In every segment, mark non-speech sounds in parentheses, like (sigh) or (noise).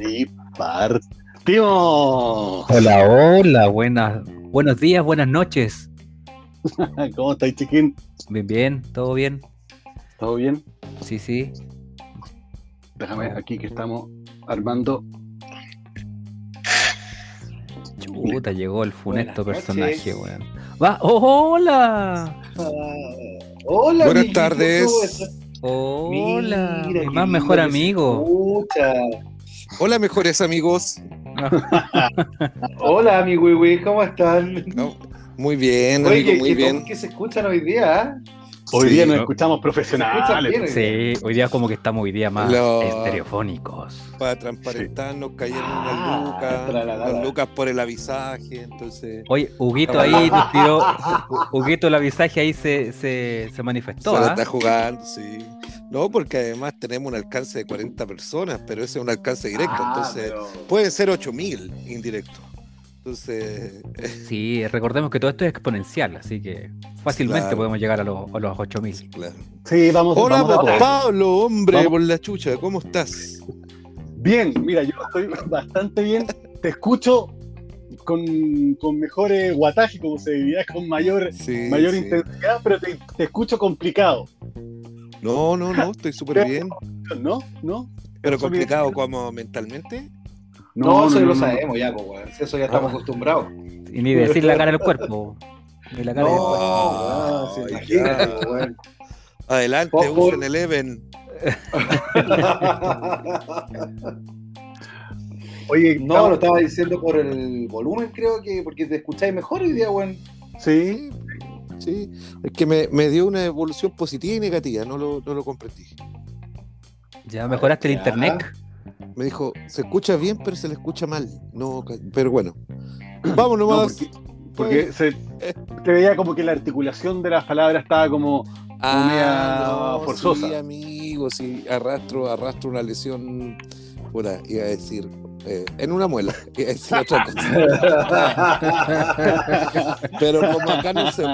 y partimos. Hola, hola, buenas, buenos días, buenas noches. (laughs) ¿Cómo estáis, chiquín? Bien, bien, todo bien. ¿Todo bien? Sí, sí. Déjame aquí que estamos armando. Chuta, llegó el funesto Buenas personaje, weón. Va, oh, hola. Ah, hola, Buenas amiguito, tardes. Hola, Mira, mi más mejor amigo. escucha. Hola, mejores amigos. (laughs) Hola, mi wiwi, ¿cómo están? No, muy bien, Oye, amigo, ¿qué, muy bien. que se escuchan hoy día? ah? Hoy Sí, día nos ¿no? escuchamos profesionales. Sí, hoy día como que estamos hoy día más Lo- estereofónicos. Para transparentarnos cayeron Ah, unas lucas, unas lucas por el avisaje, entonces... Oye, Huguito ahí nos tiró, (laughs) Huguito el avisaje ahí se, se, se manifestó, se ¿ah? está jugando, sí. No, porque además tenemos un alcance de 40 personas, pero ese es un alcance directo, Ah, entonces pero- pueden ser 8000 indirectos. Entonces, (laughs) Sí, recordemos que todo esto es exponencial, así que fácilmente Claro. podemos llegar a los, a los 8000. claro. Sí, vamos, Hola, vamos a. Pablo, hombre, Vamos. por la chucha, ¿cómo estás? Bien, mira, yo estoy (laughs) bastante bien. Te escucho con, con mejores guataje, como se diría, con mayor, Sí, mayor sí. intensidad, pero te, te escucho complicado. No, no, no, estoy (laughs) súper bien. ¿No? ¿No? Pero complicado como mentalmente. No, eso no, lo no. sabemos ya, pues, Eso ya estamos Ah. acostumbrados. Y ni decir la cara del cuerpo. Ni la cara del cuerpo. Ay, ya. weón. Adelante, Por- por- usen el Eleven. (laughs) Oye, No, lo estaba diciendo por el volumen, creo que, porque te escucháis mejor hoy día, weón. Sí, Sí, es que me, me dio una evolución positiva y negativa, no lo, no lo comprendí. Ya mejoraste el Ya. internet. Me dijo, se escucha bien, pero se le escucha mal. No, pero bueno. (clears throat) Vamos no, nomás. porque, porque se, te veía como que la articulación de las palabras estaba como. media forzosa. Sí, amigo, sí, arrastro, arrastro una lesión. Iba a decir. eh, en una muela, iba a decir otra cosa. (laughs) (laughs) Pero como acá no se,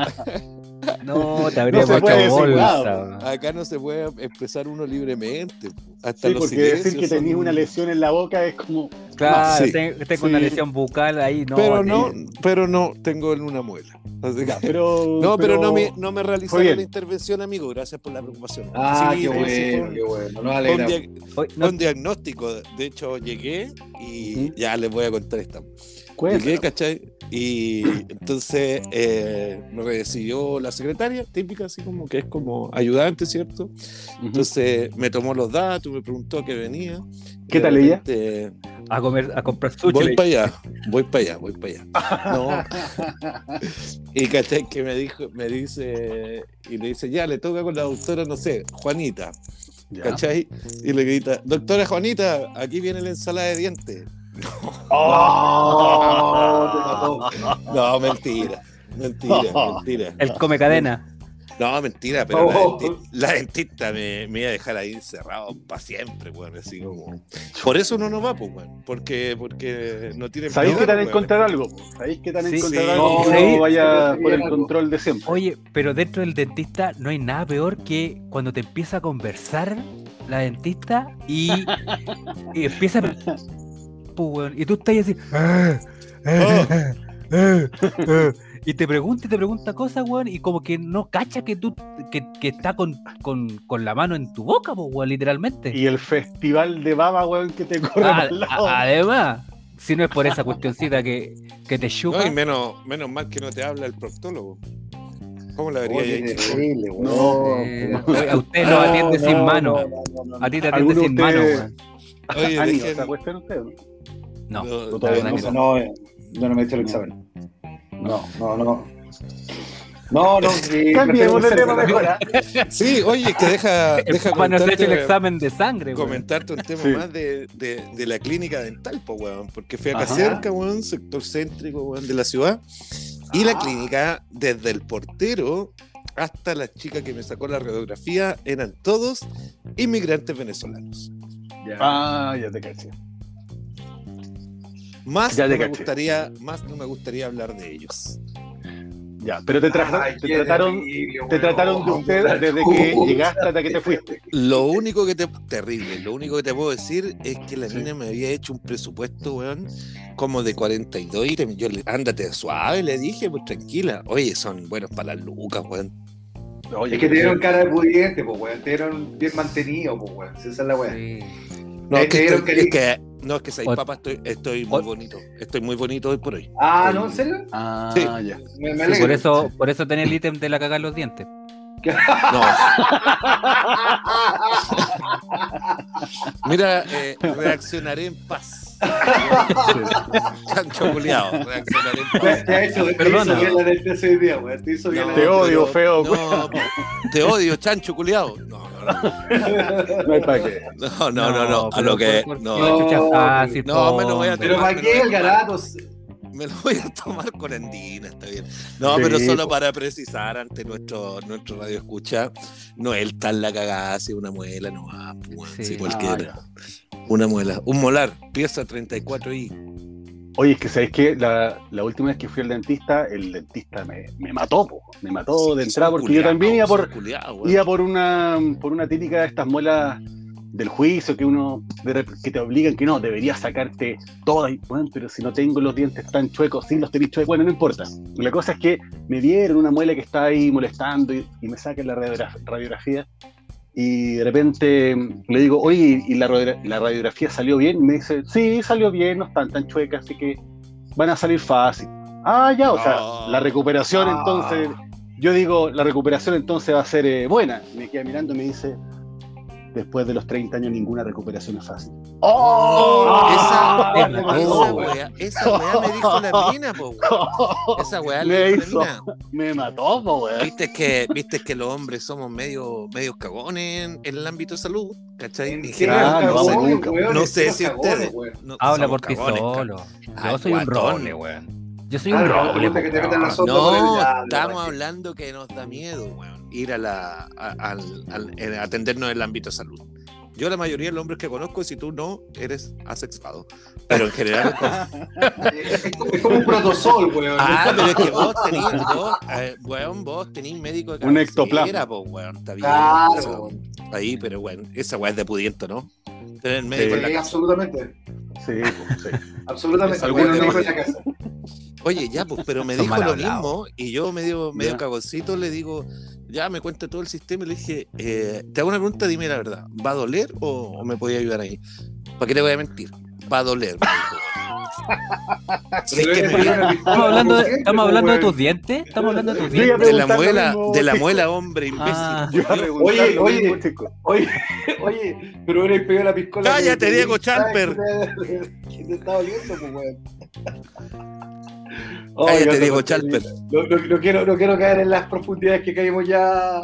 No, te habría se puede hecho decir bolsa. nada. acá no se puede expresar uno libremente. Hasta Sí, los porque decir que tenías son- una lesión en la boca es como. Claro, sí. tengo una lesión bucal ahí, no. pero no, pero no, tengo en una muela. Así que- Ya, pero, (laughs) no, pero, no me, no me realizaron la intervención, amigo. Gracias por la preocupación. Ah, Sí, qué bueno, qué bueno. Nos dia- no, un diagnóstico. De hecho, llegué y ya les voy a contar esta. Llegué, ¿cachai? Y entonces eh, me recibió la secretaria, típica, así como que es como ayudante, ¿cierto? Entonces me tomó los datos, me preguntó a qué venía. ¿Qué tal ella? a comer, a comprar sushi. Voy para allá, voy para allá, voy para allá. No. (laughs) Y cachai que me dijo, me dice, y le dice, ya le toca con la doctora, no sé, Juanita, Ya. ¿cachai? Y le grita, doctora Juanita, aquí viene la ensalada de dientes. Oh. No, mentira, mentira, (laughs) mentira. El come cadena. No, mentira, pero la, Oh. la dentista me, me iba a dejar ahí encerrado para siempre, weón, así como. Por eso uno no va, pues, weón, porque, porque no tiene ¿Sabéis que te weón. encontrar algo? ¿Sabéis que te van a Sí, encontrar sí. algo Sí. no vaya por el control de siempre? Oye, pero dentro del dentista no hay nada peor que cuando te empieza a conversar la dentista y, y empieza a... Pues, weón, y tú estás ahí así... "Ah, ah, ah, ah", y te pregunta y te pregunta cosas, weón, y como que no cacha que tú que, que está con, con, con la mano en tu boca, pues, weón, literalmente. Y el festival de baba, weón, que te corre Ah, el lado. a- además, si no es por esa cuestioncita que, que te chupa. No, y menos, menos mal que no te habla el proctólogo. ¿Cómo la vería terrible, weón. No, Eh, a usted lo atiende No, sin no, mano. no, no, no, no. A ti te atiende ¿Alguno sin mano, weón. Oye, ¿Han ido a dejen- esa cuestión ustedes, no? No, no, la todavía no no. no, eh, yo no me he hecho el examen. No, no, no. No, no, sí, Cambiemos prefiero tema mejor. ¿ah? (laughs) Sí, oye, que deja, (laughs) El deja se hecho el comentarte, examen de sangre, weón. comentarte un tema Sí. más de, de, de la clínica dental, po, weón, porque fui acá Ajá. cerca, weón, sector céntrico, weón, de la ciudad, y la Ah. clínica, desde el portero hasta la chica que me sacó la radiografía, eran todos inmigrantes venezolanos. Ya. Ah, ya te caché. Más Ya no me caché. gustaría, más no me gustaría hablar de ellos. Ya, pero te, tra- Ay, te qué trataron, terrible, te trataron de usted desde que llegaste hasta que te fuiste. Lo único que te. Terrible. Lo único que te puedo decir es que la mina me había hecho un presupuesto, weón, como de 42 ítems. Yo le, ándate suave, le dije, pues tranquila. Oye, son buenos para las lucas, weón. Oye, Es que te dieron cara de pudiente, pues, weón. Te dieron bien mantenido, pues, weón. Esa es la weón. Sí. No, es que, te dieron es que- no, es que Ot- papá, estoy, estoy muy bonito. Estoy muy bonito hoy por hoy. Ah, ¿no? ¿En serio? Ah, Sí. ya. Me, me Sí, por eso, por eso tenés el ítem de la cagar los dientes. No. (laughs) Mira, eh, reaccionaré en paz. (laughs) Chancho en Te, hizo bien la día, hizo bien la odio, feo, No, te odio, chancho culiao. No, no, no. No hay para qué. No, no, no, no. A lo que. No, No, me lo voy a. Pero para qué el garato. (laughs) me lo voy a tomar con andina, está bien. No, Sí, pero solo para precisar ante nuestro, nuestro radio escucha, no él tan la cagada, si una muela no va, pues, Sí. si cualquiera. Una muela, un molar, pieza 34i. Oye, es que sabes que la, la última vez que fui al dentista, el dentista me, me mató, po. me mató de entrada porque yo también iba por, iba por una por una típica de estas muelas del juicio que uno que te obligan que no, deberías sacarte todas, y, bueno, pero si no tengo los dientes tan chuecos, sí los tenéis chuecos, bueno, no importa. La cosa es que me dieron una muela que está ahí molestando y, y me sacan la radiogra- radiografía y de repente le digo, oye, ¿y la, radiogra- la radiografía salió bien? Y me dice, sí, salió bien, no están tan chuecas, así que van a salir fácil. Ah, ya, o sea, Ah. la recuperación Ah. entonces, yo digo, la recuperación entonces va a ser eh, buena. Me queda mirando y me dice, después de los 30 años ninguna recuperación es fácil. ¡Oh! Esa, esa, mató, weá, esa weá me dijo la mina, po, weón. (laughs) Esa weá Me le dijo hizo. la mina. Me mató, po, weón. Viste que, viste que los hombres somos medio, medio cagones en, en el ámbito de salud, ¿cachai? No, sé, nunca. no sé si ustedes. no, Habla por ti solo. Ay, Yo soy un roble, weón. Yo soy Ah, un roble, No, estamos hablando que nos da miedo, weón, ir a la, a- al, al- en atendernos en el ámbito de salud. Yo la mayoría de los hombres que conozco, si tú no, eres asexuado. Pero en general... (laughs) es como- Es como- un protosol, weón. ah, pero es que vos tenés, vos, eh, weón, vos tenés médico de Un cabecera, ectoplasma. po, weón, está bien. Claro, weón. ahí, pero bueno, esa weá es de pudiento, ¿no? Tener médico Sí. en la casa. absolutamente. Sí, po, sí. (laughs) Absolutamente. No- en la casa. Oye, ya, pues, pero me (laughs) Son dijo lo mismo y yo medio, medio Ya. cagoncito le digo, ya me cuenta todo el sistema y le dije, eh, te hago una pregunta, dime la verdad, ¿va a doler o, o me podía ayudar ahí? ¿Para qué te voy a mentir? Va a doler. me dijo. (laughs) Estamos hablando, de, estamos hablando de tus dientes. Estamos hablando de tus dientes. de la muela, de la muela, hombre imbécil. Ah. Yo iba a preguntar Oye, oye. mismo, chico. Oye, (laughs) oye, pero el pegado la piscola. Cállate, Diego Champer. Que (laughs) te está oliendo, pues, weón. Cállate, Diego Champer. No, no- no quiero, no quiero caer en las profundidades que caímos ya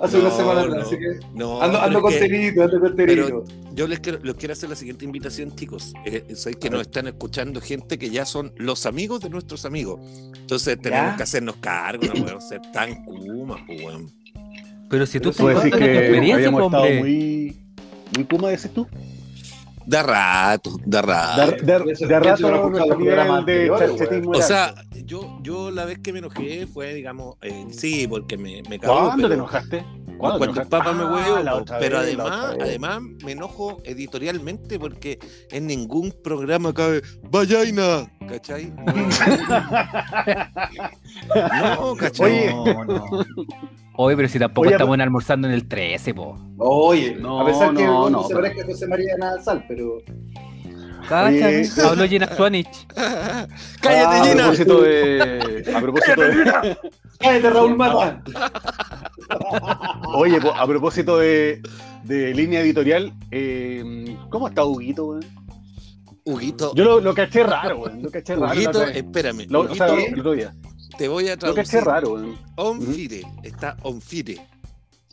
hace No, una semana atrás, no, así que No, ando, ando es que contenido, ando contenido. yo les quiero, les quiero hacer la siguiente invitación, chicos. Eh, sé que nos están escuchando gente que ya son los amigos de nuestros amigos. Entonces tenemos ¿Ya? que hacernos cargo, no podemos ser tan kumas, pues. Pero si tú contando tu que habíamos po, estado muy... ¿Muy puma, decís tú? Da rato, da rato. De, de, rato nivel de O sea, yo, yo la vez que me enojé fue, digamos, eh, sí, porque me, me cagó, ¿Cuándo te pero- enojaste? ¿Cuándo te Cuando el enojaste? Papa me Ah, huevo, pero vez, además, además me enojo editorialmente porque en ningún programa cabe Vallaina, ¿cachai? (laughs) No, ¿cachai? Oye. No, no. Oye, pero si tampoco Oye, estamos almorzando en el 13, po. Oye, No, a pesar que no, no, no, se pero- parezca a José María Nazal, pero Cacha, Oye. habló Gina Suanich. (laughs) ¡Cállate, a Gina! propósito de. A (laughs) propósito de. ¡Cállate, Raúl Mata! Oye, po, a propósito de, de línea editorial, eh, ¿cómo está Huguito, weón? Huguito, Yo lo, lo caché raro, weón. Lo caché raro. Huguito, espérame, Lo- o sea, Huguito, el otro día. Te voy a Lo traducir. caché raro, weón. On fire, está on fire,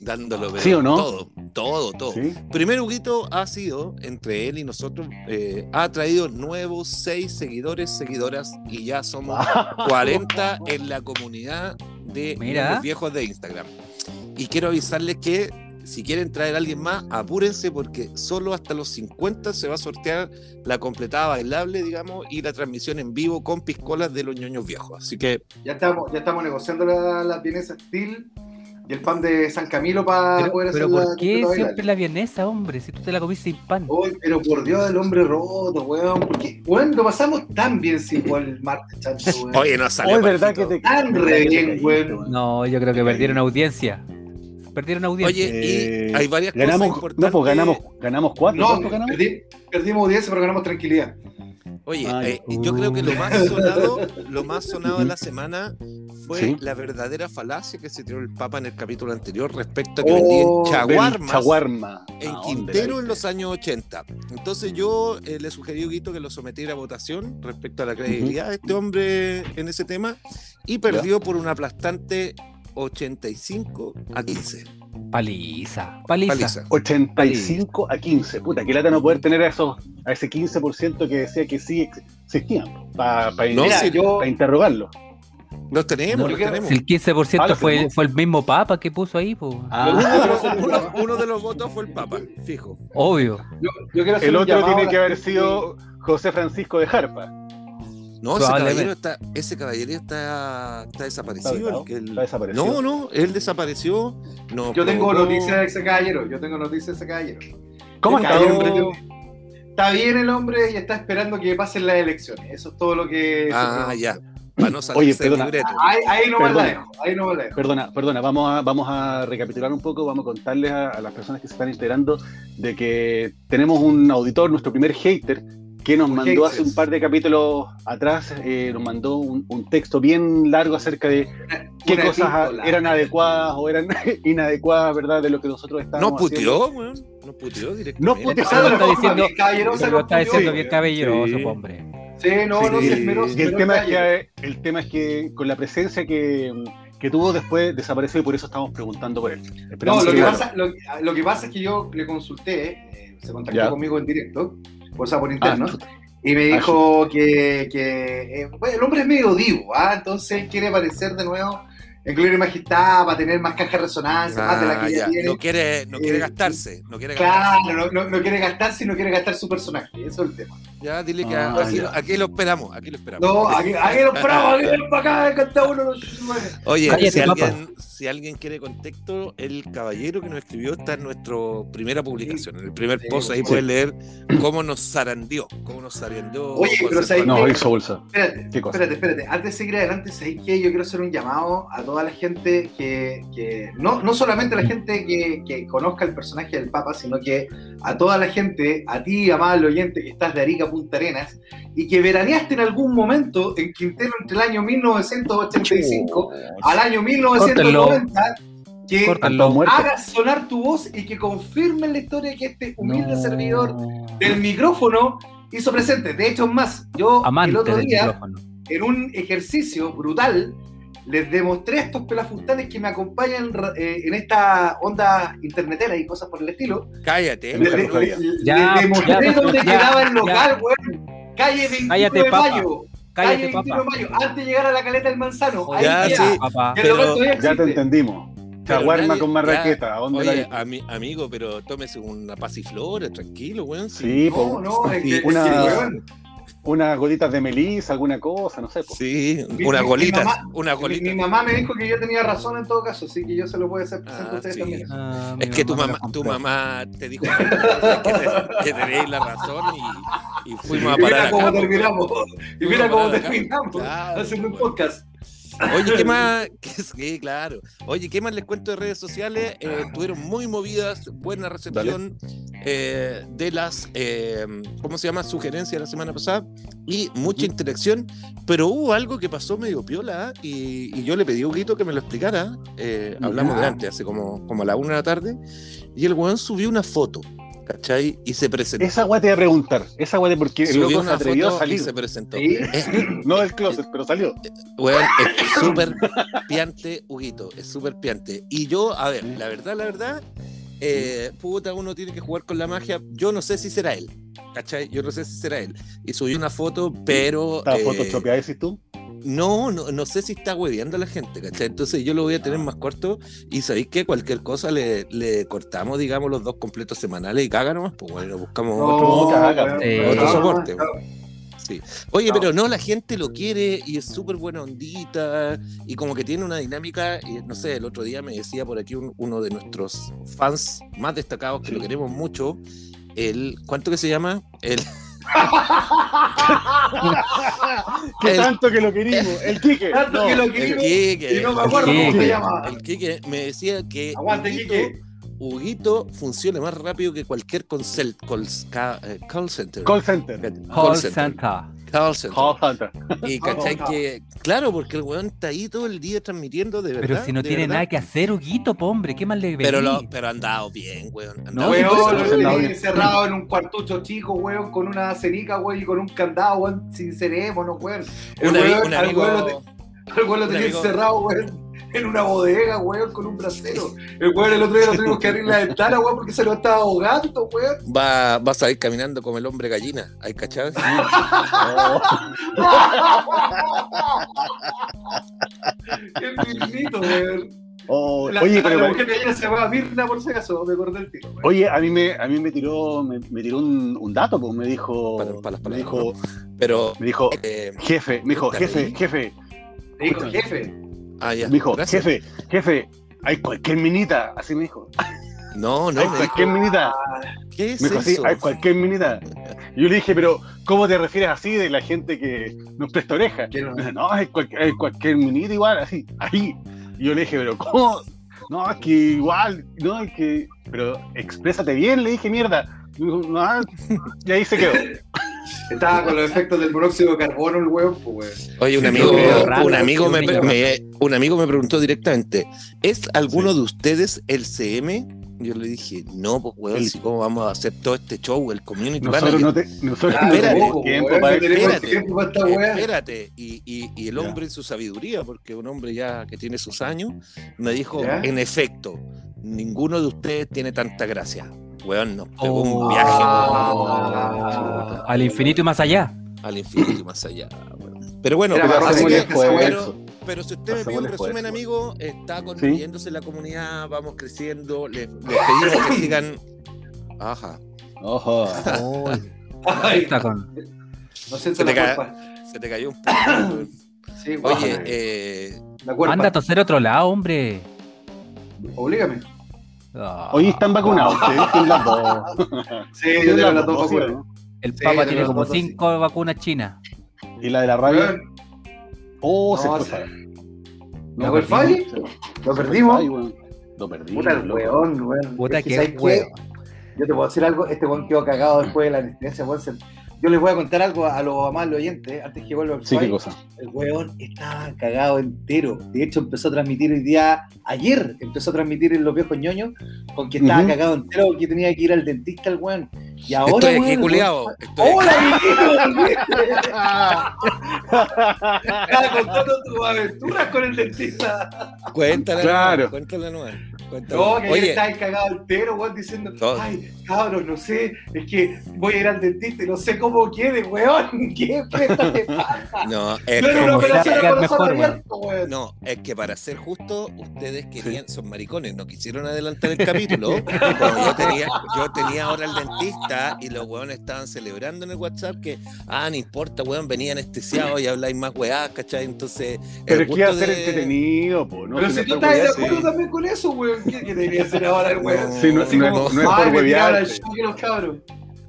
dándolo ¿Sí o no? todo, todo, todo. ¿Sí? Primer Huguito ha sido, entre él y nosotros, eh, ha traído nuevos seis seguidores, seguidoras, y ya somos (laughs) 40 en la comunidad de Mira. los viejos de Instagram. Y quiero avisarles que si quieren traer a alguien más, apúrense porque solo hasta los 50 se va a sortear la completada bailable, digamos, y la transmisión en vivo con piscolas de los ñoños viejos. Así que Ya estamos, ya estamos negociando la, la vienesa Steel y el pan de San Camilo para Pero, poder pero hacer la ¿por qué completa siempre la vienesa, hombre? Si tú te la comiste sin pan. Uy, pero por Dios, el hombre roto, weón. Porque, weón, lo pasamos tan bien sin jugar el martes, chancho, weón. Oye, no salió. Es verdad que te. Tan re bien, weón. No, yo creo que perdieron audiencia. Perdieron audiencia. Oye, Eh, y hay varias cosas Ganamos, importantes. no, pues ganamos, ganamos cuatro. No, ¿Cuánto ganamos? perdi- perdimos audiencia, pero ganamos tranquilidad. Oye, Ay, eh, yo creo que lo más sonado, (laughs) lo más sonado de la semana fue Sí. la verdadera falacia que se tiró el Papa en el capítulo anterior respecto a que Oh, vendían Chaguarma. en ¿A dónde Quintero la en los años 80. Entonces yo eh, le sugerí a Huguito que lo sometiera a votación respecto a la credibilidad de este hombre en ese tema y perdió por un aplastante 85 a 15. Paliza, paliza. Paliza. 85 a 15. Puta, qué lata no poder tener a, esos, a ese 15% que decía que sí ex- existían. Para No, sí, yo, interrogarlo. Los tenemos, No, los tenemos. Si el 15% Ah, fue, tenemos. fue el mismo papa que puso ahí, pues. Ah, Uno, (laughs) uno- uno de los votos fue el Papa, fijo. Obvio. yo, yo el otro tiene que haber sido José Francisco de Jarpa. No, ese caballero está, ese caballero está, está desaparecido. el está. No, no, él desapareció. No Yo tengo noticias de ese caballero. Yo tengo noticias de ese caballero. ¿Cómo El está? caballero Está bien el hombre y está esperando que pasen las elecciones. Eso es todo lo que. se Ah, ya. Para no Oye, perdona. Ahí, ahí no me la Perdona. dejo. Ahí no. Perdona, perdona, vamos a, vamos a recapitular un poco, vamos a contarles a, a las personas que se están enterando de que tenemos un auditor, nuestro primer hater, que nos mandó hace un par de capítulos atrás, eh, nos mandó un, un texto bien largo acerca de qué Una cosas eran adecuadas o eran (laughs) inadecuadas, ¿verdad? De lo que nosotros estábamos No puteó, weón. No puteó directamente. No puteó. Lo está diciendo- lo lo está diciendo bien caballeroso, Sí. hombre. Sí, no, no, Sí, se esmeró, se Y el tema, es que, el tema es que con la presencia que, que tuvo después desapareció y por eso estamos preguntando por él. No, lo que, que- pasa, lo, lo que pasa es que yo le consulté, eh, se contactó Ya. conmigo en directo, o sea, por Ah, interno, chuta. y me Ah, dijo que, que eh, bueno, el hombre es medio divo, ¿ah? entonces quiere aparecer de nuevo en Gloria y Majestad para tener más caja de resonancia, más de la Ah, que ya, ya. tiene. No quiere, no quiere Eh, gastarse. No quiere gastarse. Claro, no, no, no quiere gastar, sino quiere gastar su personaje, eso es el tema. Ya, dile que Ah, aquí, ya. aquí lo esperamos. Aquí lo esperamos. No, aquí, aquí lo esperamos, aquí ven para acá, cada uno los Oye, Cállate, si alguien, si alguien quiere contexto, el caballero que nos escribió está en nuestra primera publicación. En el primer Sí, post ahí sí. puedes leer cómo nos zarandeó. Cómo nos zarandeó. Oye, pero ¿sabes. No, hizo bolsa. Espérate, ¿Qué cosa? espérate, espérate. Antes de seguir adelante, ¿sabéis qué? Yo quiero hacer un llamado a toda la gente que, que no, no solamente a la gente que, que conozca el personaje del Papa, sino que a toda la gente, a ti, amable oyente, que estás de Arica Punta Arenas, y que veraneaste en algún momento en Quintero entre el año 1985 al año 1990, que Córtalo. muerto. hagas sonar tu voz y que confirmen la historia que este humilde No. servidor del micrófono hizo presente. De hecho, es más, yo Amante el otro día, en un ejercicio brutal, les demostré a estos pelafustanes que me acompañan eh, en esta onda internetera y cosas por el estilo. Cállate. Les, les- les Ya, demostré ya, dónde ya, quedaba el ya. local, weón. Calle 21 Cállate, de papa. mayo. Calle Cállate, 21 papá. de mayo. Antes de llegar a la caleta del manzano. Ahí Ya, queda. sí. Papá. Pero- Ya te entendimos. Nadie- con marraqueta. ya, ¿A dónde Oye, la ami- amigo, pero tómese una pasiflora, tranquilo, weón. sí. Sí, No, po. no, es que, es una- que, weón, unas gotitas de melisa, alguna cosa, no sé. po. Sí, unas mi- golitas, mi mamá- unas mi, golitas. mi mamá me dijo que yo tenía razón en todo caso, así que yo se lo puedo hacer presente Ah, a ustedes sí. también. Ah, mi Es que tu mamá, tu mamá te dijo que, te- que tenéis la razón y, y fuimos a Y parar mira cómo acá. terminamos. Y mira cómo (laughs) terminamos Claro, haciendo un po. podcast. Oye, ¿qué (laughs) más? (laughs) ¿Qué, sí, claro. Oye, ¿qué más les cuento de redes sociales? Eh, estuvieron muy movidas, buena recepción eh, de las, eh, ¿cómo se llama? Sugerencias la semana pasada y mucha interacción, pero hubo algo que pasó medio piola y, y yo le pedí a Huguito que me lo explicara. eh, hablamos Ya. de antes, hace como, como a la una de la tarde, y el weón subió una foto, ¿cachai? Y se presentó. Esa weá te iba a preguntar. Esa weá de porque el Subió loco se atrevió a foto y salir. se presentó. Sí. Es- No del closet, pero salió. Weón, es súper piante, Huguito, es súper piante. Y yo, a ver, la verdad, la verdad, eh, puta, uno tiene que jugar con la magia. Yo no sé si será él, ¿cachai? Yo no sé si será él. Y subí una foto, pero... Estaba eh, photoshopeada, decís tú. No, no, no sé si está hueveando a la gente, ¿cachai? Entonces yo lo voy a tener más corto y sabéis que cualquier cosa le, le cortamos, digamos, los dos completos semanales y caga nomás, pues bueno, buscamos otro, caga, eh, soporte. no. Sí. Oye, No. pero no, la gente lo quiere y es súper buena ondita y como que tiene una dinámica, y no sé, el otro día me decía por aquí un- uno de nuestros fans más destacados que lo queremos mucho, el, ¿cuánto que se llama? El, (laughs) (laughs) ¿Qué El- tanto que lo querimos? (laughs) El Quique. Tanto No, que lo el querimos. Quique, Y no me acuerdo cómo se llama. El Quique me decía que Aguante, Quique. Huguito funciona más rápido que cualquier call, ca- eh, call center. Call Center. Call Center. Call center. Call Center. Y cachai que, claro, porque el weón está ahí todo el día transmitiendo de verdad. Pero si no tiene verdad. nada que hacer, Huguito, po, hombre, ¿qué más le Pero, pedí? lo, pero ha andado bien, weón. ha No, bien. Weón, no encerrado en un cuartucho chico, weón, con una cenica, weón, y con un candado, weón, sin cerebro, weón. El Un, ami- weón- un al amigo, weón lo te- al weón lo tenía encerrado, weón, en una bodega, weón, con un brasero. El weón el otro día lo tuvimos que abrir la ventana, weón, porque se lo estaba ahogando, weón. va, vas a ir caminando como el hombre gallina. ¿Hay cachado? (laughs) Qué lindo, weón. Oh, La, oye, la- pero, la mujer de se llamaba Mirna, por si acaso, me acordé el tiro, oye, a mí me, a mí me tiró, me, me tiró un, un dato, pues me dijo, Para- para las me palabras, dijo, Pero, me dijo, eh, jefe, me dijo, jefe, jefe, Le dijo, jefe. Ah, ya. me dijo, gracias. jefe, jefe, hay cualquier minita, así me dijo, No, no, hay dijo, cualquier minita, ¿qué es me dijo eso? hay cualquier minita. Y yo le dije, pero ¿cómo te refieres así de la gente que nos presta oreja? No- No, hay cualquier, hay cualquier minita igual, así, ahí. Y yo le dije, pero ¿cómo? No, es que igual, no, es que, pero exprésate bien, le dije, mierda. Y, me dijo, "No", y ahí se quedó. (laughs) Estaba con los efectos del monóxido de carbono, el weón, pues, weón. Oye, un amigo, un amigo me, un me- un amigo me preguntó directamente, ¿es alguno de ustedes el CM? Yo le dije, no, pues weón, si cómo vamos a hacer todo este show, el community Nosotros manager. no, te, nosotros Ah, no espérate, tenemos tiempo weón, para espérate. tiempo esta. Espérate, y, y- y el Ya. hombre en su sabiduría, porque un hombre ya que tiene sus años, me dijo, Ya. en efecto, ninguno de ustedes tiene tanta gracia. Weón, nos pegó Oh. un viaje Ah. Al infinito y más allá. al infinito y más allá. weón. Pero bueno, pero, así que- pero- pero si usted me pide un resumen, amigo, está construyéndose la comunidad, vamos creciendo, les, les pedimos que sigan. Ajá, Ojo. Ay, Está con... no Se te culpa. se te cayó un poco. Sí. Oye, eh. Anda a toser otro lado, hombre. Oblígame. Ah, Hoy están vacunados, ustedes (laughs) tienen las dos. Sí, yo tengo las dos ¿sí vacunas. no? El Sí, Papa tiene como cinco vacunas chinas. Y la de la. Weón, Oh, se No, fue. se- ¿La fue el? Lo perdimos. Weón. Lo perdimos. Puta el weón, weón. Puta Es que, que huevo. Yo te puedo decir algo, este weón quedó cagado después de la anestesia, weón. Yo les voy a contar algo a los amables oyentes, antes que vuelva el Sí, qué cosa. El weón estaba cagado entero. De hecho, empezó a transmitir hoy día, ayer empezó a transmitir en los viejos ñoños, con que estaba cagado entero porque tenía que ir al dentista el weón. Y ahora, estoy weón, aquí, Estoy ¡Hola, amiguito! (laughs) Estaba contando tus aventuras con el dentista. Cuéntala, Claro. nueva, cuéntala nueva. No, que ayer Oye, estaba cagado entero, weón, diciendo, Todo. ay, cabrón, no sé, es que voy a ir al dentista y no sé cómo quede, weón. (laughs) ¿Qué presta te pasa? no, es No, que, no, mejor, abierto, weón. no, es que para ser justo, ustedes querían, son maricones, no quisieron adelantar el capítulo. Yo tenía, yo tenía ahora el dentista y los weones estaban celebrando en el WhatsApp que, ah, no importa, weón, venía anestesiado y habláis más weá, ¿cachai? Entonces, Pero el es que iba a ser de- entretenido, po. ¿no? Pero Si tú estás de acuerdo sí. también con eso, weón, ¿qué, qué debería hacer ahora el weón? No, Sí, no, Así no, como, es- no es por "Ay, me tiraron al huevearte. choque los cabros.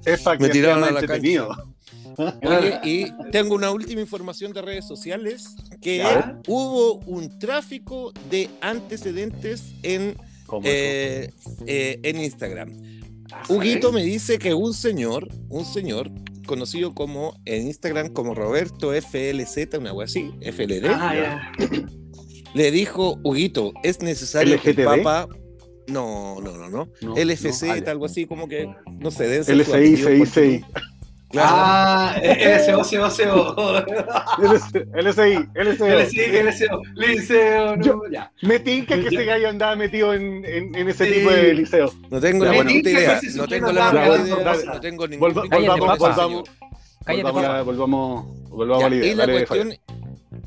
Es para que Me tiraron a la entretenido. (laughs) Oye, y tengo una última información de redes sociales que ¿Ya? hubo un tráfico de antecedentes en, eh, eh, en Instagram. Ah, Huguito me dice que un señor, un señor conocido como en Instagram como Roberto FLZ, una wea así, FLD, Ah, ya. Le dijo, Huguito, es necesario que el ¿LGTB? Papa... No, no, no, no. No, LFC, no, algo así, como que, no sé, debe ser su LCI, CI, CI. Claro. Ah, LSO, CO, CO. LCI, LCI. LSI, LSO. Liceo, no, Yo- ya. Me tinca que ese gallo andaba metido en, en, en ese Sí. tipo de liceo. No tengo Ya, la bueno. menor idea. No tengo la menor idea. No tengo ningún volvamos, volvamos, volvamos, volvamos, a la idea. y la cuestión,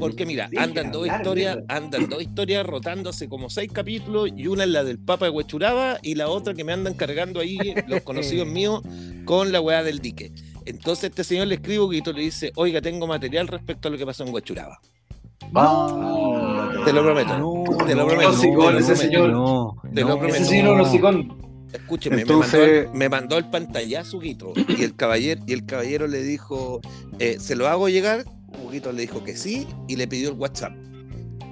Porque mira, andan dos historias, andan dos historias rotándose como seis capítulos y una es la del Papa de Huechuraba y la otra que me andan cargando ahí los (laughs) conocidos míos con la weá del dique. Entonces este señor le escribe un le dice, oiga, tengo material respecto a lo que pasó en Huechuraba. Te lo prometo. No, te lo no, prometo. no, ese señor. No, Te lo prometo. Ese señor. Escúcheme, Entonces- me, mandó el, me mandó el pantallazo Huguito y el caballero, y el caballero le dijo, eh, ¿se lo hago llegar? Huguito le dijo que sí y le pidió el WhatsApp.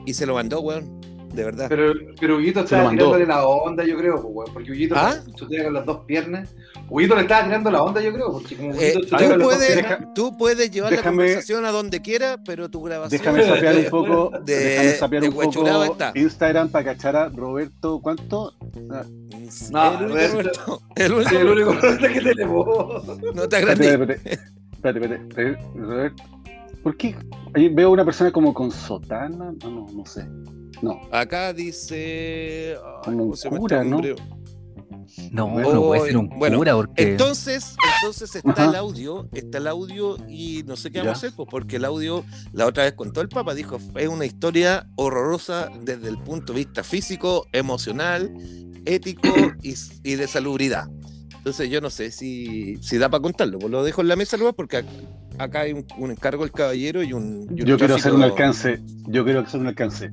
Y se lo mandó, weón. De verdad. Pero, pero Huguito estaba tirándole la onda, yo creo, pues, weón, porque Huguito ¿Ah? chutea con las dos piernas. Huguito le estaba tirando la onda, yo creo, porque como Eh, Huguito tú, puedes, tú puedes llevar la conversación a donde quieras, pero tu grabación Déjame sapear un poco, de- déjame sapear un poco está. Instagram para cachar a Roberto, ¿cuánto? Ah, No, el único Roberto. Roberto, el único el único Roberto. que tenemos. No te agrandé. espérate, espérate, espérate, espérate, Roberto. ¿Por qué? Ahí veo una persona como con sotana, no, no, no sé. No, Acá dice. ay, Como ¿cómo se llama cura, ¿no? No, Bueno, no puede ser un bueno, cura porque. Entonces, entonces está Ajá. el audio, está el audio y no sé qué vamos a hacer, pues porque el audio, la otra vez contó el Papa, dijo, es una historia horrorosa desde el punto de vista físico, emocional, ético y, y de salubridad. Entonces yo no sé si, si da para contarlo, pues lo dejo en la mesa luego porque acá hay un, un encargo del caballero y un... y un yo quiero hacer un alcance, yo quiero hacer un alcance.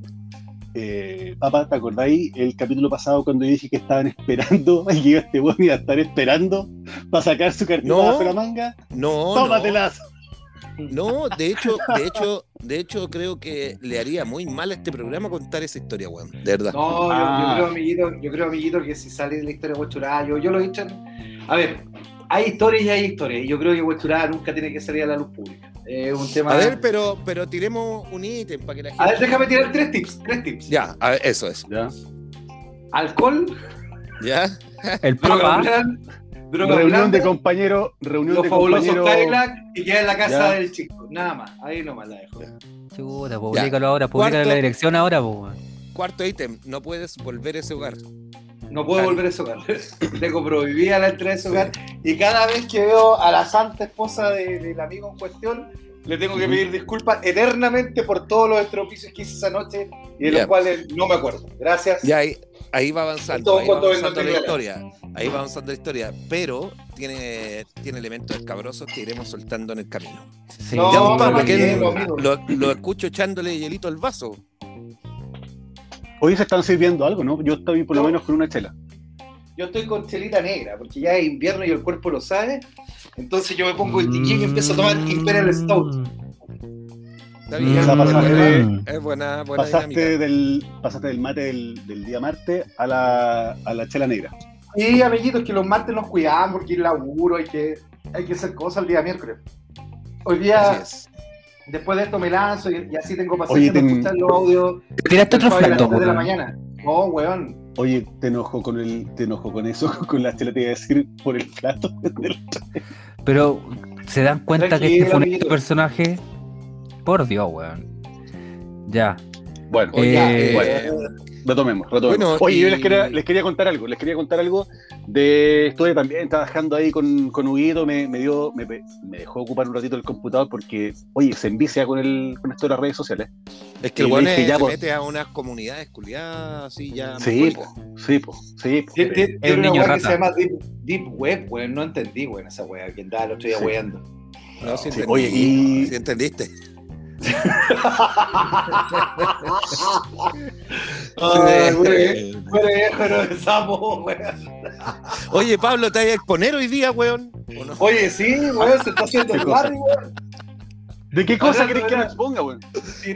Eh, papá, ¿te acordáis el capítulo pasado cuando yo dije que estaban esperando (laughs) y que este weón iba a estar esperando para sacar su cartita No. bajo la manga? No, ¡Tómatelas! no, de hecho, de hecho, de hecho creo que le haría muy mal a este programa contar esa historia, weón, de verdad. No, yo, Ah. yo creo, amiguito, yo creo, amiguito, que si sale de la historia de Huechuraba, yo, yo lo he dicho. en- A ver, hay historias y hay historias, y yo creo que Huechuraba nunca tiene que salir a la luz pública. Es un tema. A ver, pero, pero tiremos un ítem para que la gente. A ver, déjame tirar tres tips, tres tips. Ya, a ver, eso es. Ya. Alcohol, Ya. el droga Papa. droga Reunión de compañeros, reunión los de compañeros. Y queda en la casa Ya. del chico. Nada más, ahí nomás la dejo. Chuta, publícalo ahora, Cuarto. publica la dirección ahora. Cuarto ítem, no puedes volver a ese hogar. No puedo volver a ese hogar. (laughs) Tengo prohibida la entrada a ese hogar. Y cada vez que veo a la santa esposa de- del amigo en cuestión, le tengo que pedir disculpas eternamente por todos los estropicios que hice esa noche y de los cuales no me acuerdo. Gracias. Ya ahí, ahí va avanzando, Todo ahí va avanzando la historia. Ahí va avanzando la historia, pero tiene, tiene elementos escabrosos que iremos soltando en el camino. Sí, No, ya, no, no, lo, lo escucho echándole hielito al vaso. Hoy se están sirviendo algo, ¿no? Yo estoy por lo No. menos con una chela. Yo estoy con chelita negra, porque ya es invierno y el cuerpo lo sabe. Entonces yo me pongo el tiquín y empiezo a tomar Imperial Stout. Está Mm. bien, O sea, es pasaste- buena, es buena, buena Pasaste del, pasaste del mate del, del día martes a la, a la chela negra. Y amiguitos, que los martes nos cuidamos porque hay laburo, hay que, hay que hacer cosas el día miércoles. Hoy día. Después de esto me lanzo y, y así tengo Oye, paciencia para escuchar los audios. Te tiraste otro flato, de la mañana. No, weón. Oye, te enojo con el, te enojo con eso, (laughs) con la chela te iba a decir por el plato. (laughs) Pero, ¿se dan cuenta que este funesto amiguito. personaje? Por Dios, weón. Ya. Bueno, Eh, ya, bueno. Retomemos, retomemos. Bueno, Oye, yo les quería, les quería contar algo, les quería contar algo de estuve también trabajando ahí con, con Huguito, me, me dio, me, me dejó ocupar un ratito el computador porque, oye, se envicia con el, con esto de las redes sociales. Es que y dije, es- ya, se pues. mete a unas comunidades culiadas así ya. Sí, po, sí, po, sí, po. Tiene, tiene- un niño que se llama Deep, Deep Web, weón. No entendí, weón, esa weá que andaba el otro día Sí. weando. No, si Sí, entendí, oye, y- si entendiste. Ay, (laughs) de sapo. Oye, Pablo, ¿te vas a exponer hoy día, weón? Oye, sí, weón, se está haciendo ¿Qué el barrio, weón. ¿De qué cosa querés que me exponga, weón?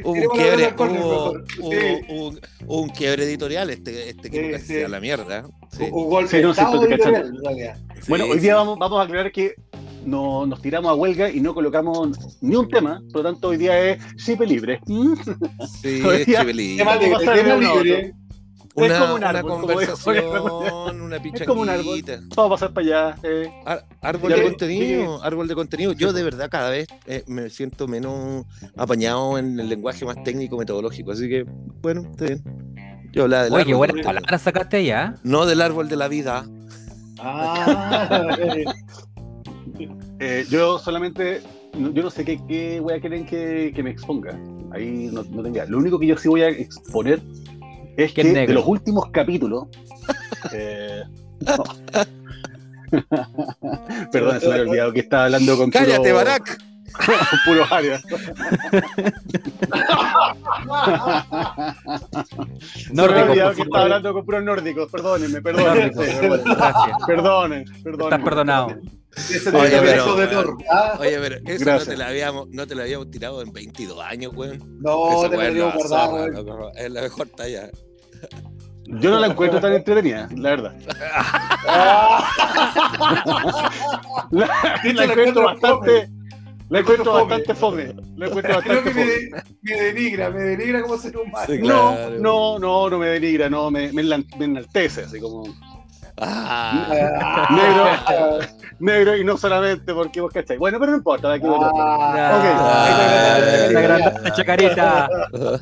Un quiebre, hubo, hubo- un editorial, este, este equipo Sí, sí. se da la mierda. Sí. Un golpe Sí, no, de sí, estado estoy cachando. editorial, en realidad. Bueno, Sí, hoy día vamos, vamos a aclarar que no, nos tiramos a huelga y no colocamos ni un tema, por lo tanto hoy día es chip libre. Sí, (laughs) Vamos a libre. Una, es como un una árbol, dijo conversación, una Es como un árbol. Vamos a pasar para allá. eh. Ar- árbol de sí, contenido, árbol de contenido. Yo de verdad cada vez eh, me siento menos apañado en el lenguaje más técnico metodológico. Así que, bueno, está bien. Yo hablaba del Oye, qué árbol. buenas palabras sacaste allá. No del árbol de la vida. Ah, (laughs) eh, yo solamente, no- yo no sé qué, qué wea quieren que, que me exponga. Ahí no, no tenía. Lo único que yo sí voy a exponer es Que es de negro. los últimos capítulos. (laughs) eh, no. (laughs) Perdón, se me había olvidado que estaba hablando con ¡Cállate, puro, Barack! (laughs) puro área. Se me había Nórdico, olvidado por que estaba hablando con puros nórdicos. Perdónenme, Nórdico, perdónenme. gracias. Perdonen, perdonen. Estás perdonado. Ese Oye, pero, de. Ah, Oye, pero eso no te, la habíamos, no te lo habíamos tirado en 22 años, weón. No, Esa te la guardado, weón. loco, Es la mejor talla. Yo no la encuentro tan entretenida, la verdad. La, (laughs) encuentro bastante. La encuentro fome. bastante fome. La encuentro Creo que me, fome. de- me denigra, me denigra como ser humano. Sí, No, claro. no, no, no me denigra, no, me, me enaltece, así como Ah, Ah, (laughs) negro y no solamente porque vos cacháis. Bueno, pero no importa, de aquí ah, chacarita.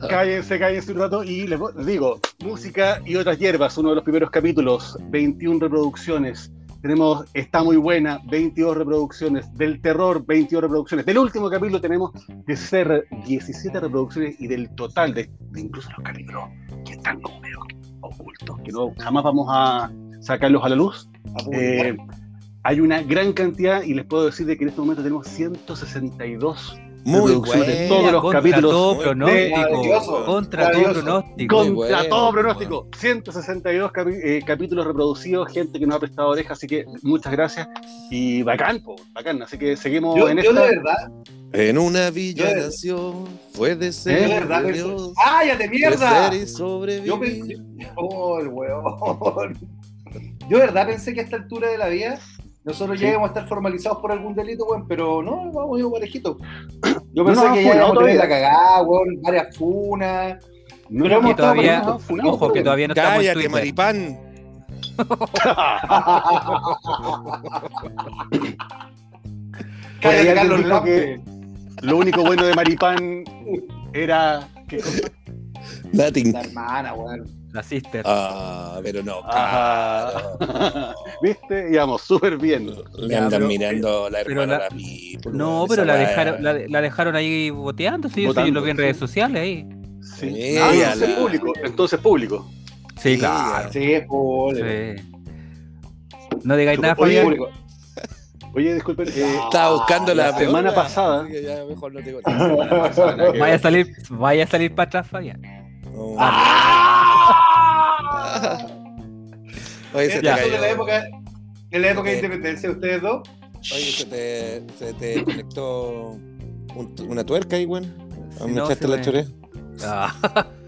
Cállense, cállense un rato y les, les digo, música y otras hierbas, uno de los primeros capítulos, 21 reproducciones. Tenemos Está muy buena, 22 reproducciones. Del terror, 22 reproducciones. Del último capítulo tenemos de ser 17 reproducciones y del total de, de incluso los capítulos que están como medio ocultos, que no jamás vamos a sacarlos a la luz. a publicar. Eh, hay una gran cantidad y les puedo decir de que en este momento tenemos 162 muy reproducciones de todos los Contra capítulos todo pronóstico. maravilloso, Contra todo pronóstico. Contra bueno, todo bueno. pronóstico. 162 capi- eh, capítulos reproducidos, gente que nos ha prestado oreja, así que muchas gracias. Y bacán, po, bacán. Así que seguimos Yo, en yo esta. de verdad, En una villa Yo- nació, fue de ¿Eh? ser de verdad, de pensé- Dios, ¡Cállate, mierda! crecer y sobrevivir. Yo pensé, oh, el weón. Yo de verdad pensé que a esta altura de la vida nosotros Sí. ya íbamos a estar formalizados por algún delito, weón, pero no, vamos yo parejito. (clears throat) Yo pensé no, que ya íbamos a tener la cagada, weón, varias funas. No, Pero hemos Que estado todavía, ojo, que todavía no estamos en Cállate, maripán. (laughs) Cállate, Carlos dijo que-. Lo único bueno de Maripán era. Latin. (laughs) La hermana, weón. La sister. Ah, pero no, Ajá. claro. (laughs) ¿Viste? Íbamos súper bien. Le Ya, andan pero- mirando la pero hermana la- la people, no, pero la dejaron, la, la dejaron ahí boteando, sí, yo, sí, Votando, lo vi en sí. redes sociales ahí. Sí. Sí, Ah, entonces la- público. Entonces público. Sí, Sí, claro. Sí, es público. Sí. No digáis nada, Oye, Fabián. Público. Oye, disculpen. eh, Estaba buscando la, La semana pasada- ya mejor no te digo nada. nada que Vaya a salir, vaya a salir para atrás, Fabián. No. ¡Ah! (laughs) Oye, se te es de cayó. la época, en la época de independencia, ustedes dos. Oye, se te, se te conectó un- una tuerca ahí, weón. Si ¿Me no, echaste se la me- choré? Ah. (laughs)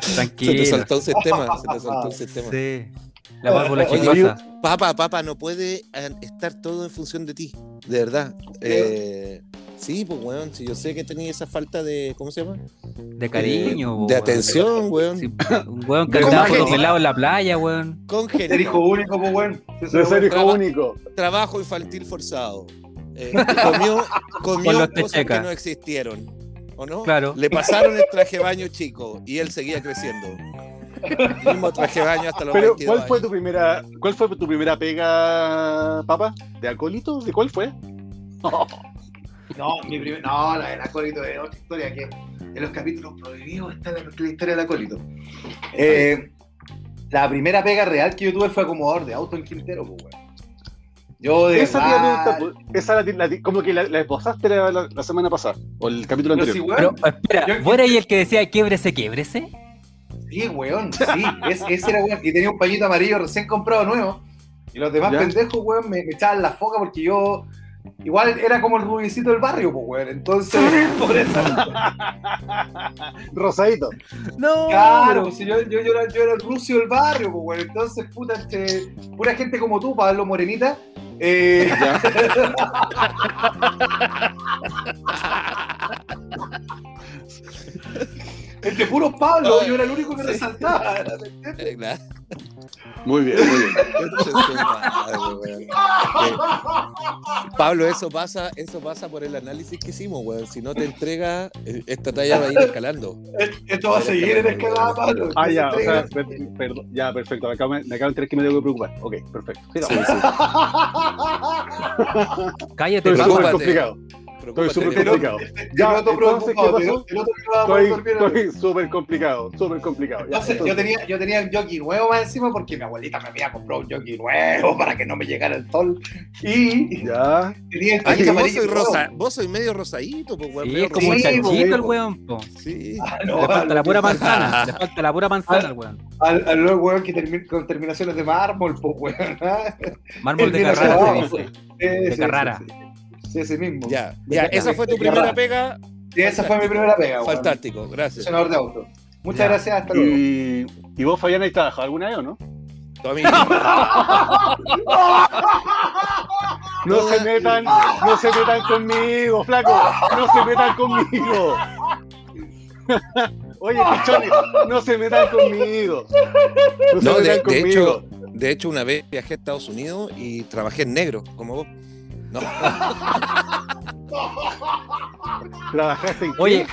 Se te Tranquilo. saltó un sistema, se te saltó un sistema. Sí. La válvula Oye. Papá, papá, no puede eh, estar todo en función de ti, de verdad. Eh, sí, pues, weón, si yo sé que tenía esa falta de, ¿cómo se llama? De cariño, Eh, de weón. atención, weón. Sí, un weón que De andaba fotomelado en la playa, weón. Congénito. Ser hijo único, pues, weón. De ser bueno. hijo Traba- único. Trabajo infantil forzado. Eh, (laughs) comió cosas que no existieron. ¿O no? Claro. Le pasaron el traje de baño chico y él seguía creciendo. El mismo traje de baño hasta los Pero, 22 ¿cuál fue años. tu primera, cuál fue tu primera pega, papá? ¿De acólito? ¿De cuál fue? (laughs) No, mi primer, no, la del acólito es otra historia que en los capítulos prohibidos está la, la historia del acólito. Eh, la primera pega real que yo tuve fue acomodador de auto en Quintero, pues, weón. Yo de esa esa la, la- como que la, la esposaste la, la- la semana pasada, o el capítulo Pero anterior. sí, Pero, espera, Yo- ¿vos eres el que decía quiebrese, quiebrese? Sí, weón, sí. Es, ese era, weón. Y tenía un pañito amarillo recién comprado nuevo. Y los demás Ya. pendejos, weón, me, me echaban la foca porque yo. Igual era como el rubicito del barrio, pues, weón. Entonces, (laughs) por eso. Rosadito. No, Claro, pues si yo, yo, yo, era, yo era el rucio del barrio, pues, weón. Entonces, puta, este, pura gente como tú, Pablo Morenita. Eh, (laughs) (laughs) entre puros Pablo, yo era el único que resaltaba. Eh, claro. Muy bien, muy bien. Madre, Pablo, eso pasa, eso pasa por el análisis que hicimos, weón. Si no te entrega, eh, esta talla va a ir escalando. Esto va a seguir en escalada, Pablo. Ah, ya, o Se sea, per- perdón, ya, perfecto. Me acabo, me acabo de enterar que me tengo que preocupar. Ok, perfecto. Sí, Sigamos. sí. (laughs) cállate, Esto es papá. súper complicado. De-. El Ya, otro entonces, ¿qué preocupado, pasó? el otro poder Estoy estoy súper complicado, súper complicado. Ya, Entonces, yo entonces, tenía, yo tenía un jockey nuevo más encima porque mi abuelita me había comprado un jockey nuevo para que no me llegara el sol. Y Ya, tenía el Ay, chancho que vos soy rosa, vos soy medio rosadito, pues, weón. Sí, es como Sí, el weón, po. Sí. Ah, no, Le falta al- la pura manzana, (laughs) le falta la pura manzana al weón. Al, al nuevo weón que termi- con terminaciones de mármol, pues weón. Mármol de Carrara sí, Carrara. Sí, ese mismo. Ya, ya, esa fue tu primera pega. Sí, esa fue mi primera pega. Fantástico, gracias. Senador de auto. Muchas Ya. gracias, hasta luego. y, y vos, Fabián, ¿has trabajado alguna vez o no? (laughs) No Toda- se metan, no se metan conmigo, flaco, no se metan conmigo. (laughs) Oye, pichones, no se metan conmigo. No se No, metan de conmigo. hecho, de hecho, una vez viajé a Estados Unidos y trabajé en negro, como vos. No, Trabajaste en? Oye,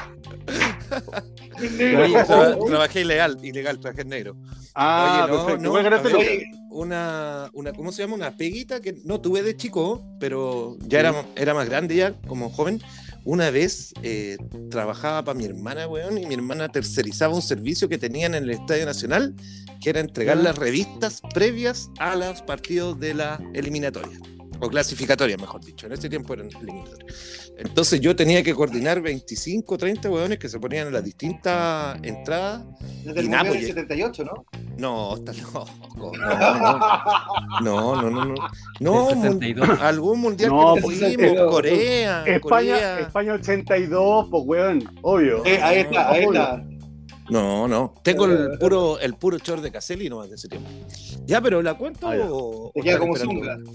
Oye, Tra- trabajé ilegal, ilegal, trabajé en negro. Ah, Oye, no, perfecto. no, Una, una, ¿cómo se llama? Una peguita que no tuve de chico, pero ya era, era más grande ya, como joven. Una vez eh, trabajaba para mi hermana, weón, y mi hermana tercerizaba un servicio que tenían en el Estadio Nacional, que era entregar las revistas previas a los partidos de la eliminatoria. O clasificatoria, mejor dicho. En ese tiempo eran eliminatorias. Entonces yo tenía que coordinar 25, 30 weones que se ponían en las distintas entradas. Desde el Mundial pues, del 78, ¿no? No, estás (laughs) loco. No, no, no, no. No, no. 62. algún mundial No, que no pues, fuimos, eh, Corea, España, Corea. España 82, pues weón, obvio. Eh, ahí está, ahí está. No, no. Tengo el puro, el puro short de Caselli no de ese tiempo. Ya, pero ¿la cuento Ah, Te queda como esperando? zunga.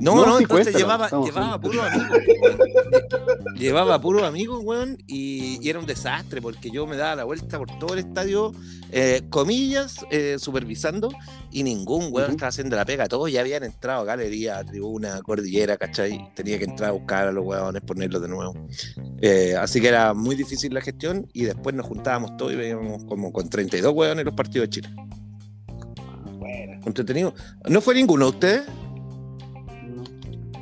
No, No, no, sí, entonces llevaba, llevaba puros amigos. (laughs) llevaba puros amigos, weón, y, y era un desastre porque yo me daba la vuelta por todo el estadio, eh, comillas, eh, supervisando, y ningún weón Ujú. estaba haciendo la pega. Todos ya habían entrado a galería, tribuna, cordillera, ¿cachai? Tenía que entrar a buscar a los weones, ponerlos de nuevo. Eh, así que era muy difícil la gestión, y después nos juntábamos todos y veíamos como con 32 weones los partidos de Chile. Bueno. Entretenido. ¿No fue ninguno de ustedes?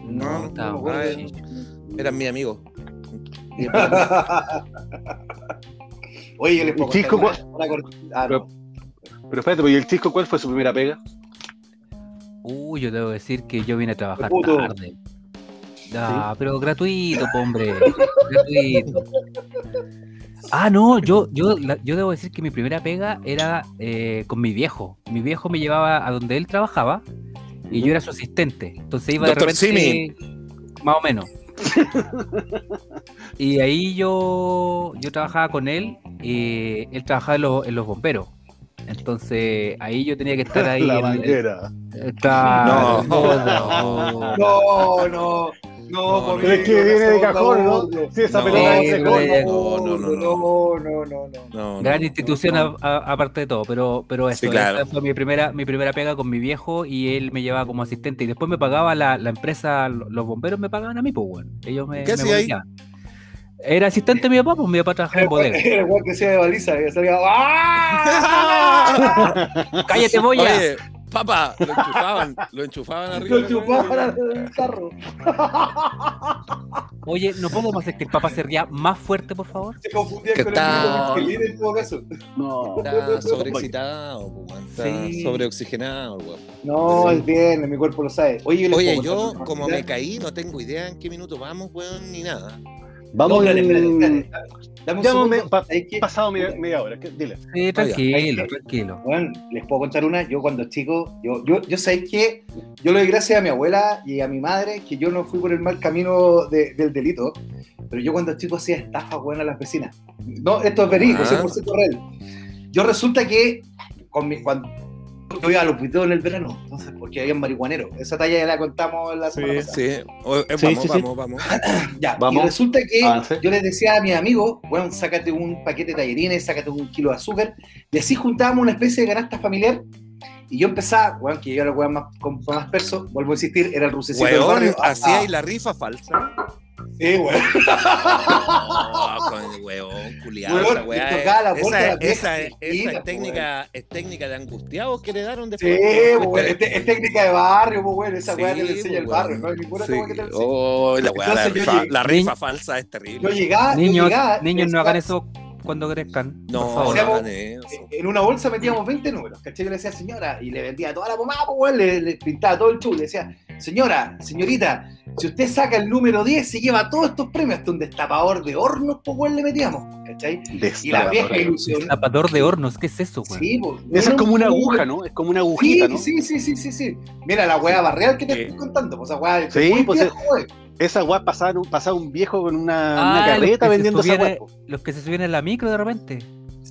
No, No, estaba no, bueno. no, Eran mis amigos. (laughs) Oye, les puedo ¿Y Chisco, una- una cort- Ah, no. Pero espérate, ¿y el Chisco cuál fue su primera pega? Uy, yo debo decir que yo vine a trabajar tarde. Ah, pero gratuito, hombre. gratuito. Ah, no, yo, yo, la- yo debo decir que mi primera pega era eh, con mi viejo. Mi viejo me llevaba a donde él trabajaba y yo era su asistente. Entonces iba Doctor de repente, más o menos. (laughs) y ahí yo, yo trabajaba con él y él trabajaba en, los- en los bomberos. Entonces ahí yo tenía que estar (laughs) ahí. la en- manguera. Claro, No. no. No, (laughs) no. No, No, por Pero es que viene de cajón, ¿no? Sí, esa No, pelota es de cajón. No, no, no, no, no, no, no. No, Gran no. institución aparte de todo, pero, pero eso, Sí, claro. esa fue mi primera, mi primera pega con mi viejo y él me llevaba como asistente y después me pagaba la, la empresa, lo- los bomberos me pagaban a mí, pues bueno, ellos me, ¿Qué hacía ahí? Era asistente de mi papá, pues mi papá trabajaba en bodega. Era igual que sea de baliza, que salía. ¡Ah! (laughs) ¡Cállate, boya! Papá, lo enchufaban, lo enchufaban arriba. Lo chupaban el carro. Oye, ¿no podemos hacer que el papá se ría más fuerte, por favor? Se confundía Que con está- el líder en todo caso. No. Está sobreexcitado, está Sí. sobreoxigenado, weón. No, es bien, mi cuerpo lo sabe. Oye, yo Oye, yo, como me caí, no tengo idea en qué minuto vamos, weón, ni nada. Vamos No, en-. Dame un Ya segundo. me- pa- ¿sabes qué? pasado media, media hora. Dile. Sí, tranquilo, tranquilo. Bueno, les puedo contar una. Yo cuando chico, yo, yo, yo sabéis que yo le doy gracias a mi abuela y a mi madre que yo no fui por el mal camino de- del delito. Pero yo cuando chico hacía estafa, weón, a las vecinas. No, esto es verídico, Ah. 100% real. Yo resulta que con mi, cuando yo iba a los videos en el verano, entonces, porque había marihuanero. Esa talla ya la contamos la semana pasada. sí. O- eh, Sí, vamos, sí, sí. vamos, vamos. (clears throat) Ya, Vamos. y resulta que Avance. yo les decía a mis amigos, bueno, sácate un paquete de tallerines, sácate un kilo de azúcar, y así juntábamos una especie de canasta familiar. Y yo empezaba, bueno, que yo era el weón más, con más perso, vuelvo a insistir, era el rucecito del barrio. Ah, hacía ahí la rifa falsa. Sí, weón. No, con weón, culiado. Weón, Esa weá es- esa- esquina, es técnica, es técnica de angustiados que le daron Sí, después. weón. Es, es técnica de barrio, pues, weón. Esa weá que le enseña el pues, barrio. ¿no? Ninguna Sí. que te enseña. Oh, la weá, la Entonces rifa, la rifa falsa es terrible. Yo llegaba, yo Niños, llegaba, niños no hagan eso cuando crezcan. No, por no favor. Hacíamos- hagan eso. En una bolsa metíamos 20 números, ¿cachai? Yo le decía, señora, y le vendía toda la pomada, pues, weón, le, le pintaba todo el chulo. Le decía, señora, señorita, si usted saca el número 10, se lleva todos estos premios, hasta un destapador de hornos, pues, weón, le metíamos, ¿cachai? Y la vieja ilusión. Tapador de hornos, ¿qué es eso, weón? Sí, pues. Esa es como una aguja, ¿no? Es como una agujita, Sí, ¿no? sí, sí, sí, sí, sí. Mira la weá barreal que te estoy contando, pues esa weá. Sí, pues. Esa weá pasaba, un- pasaba un viejo con una, Ah, una carreta vendiendo esa subían weá. en- Los que se subían en la micro de repente.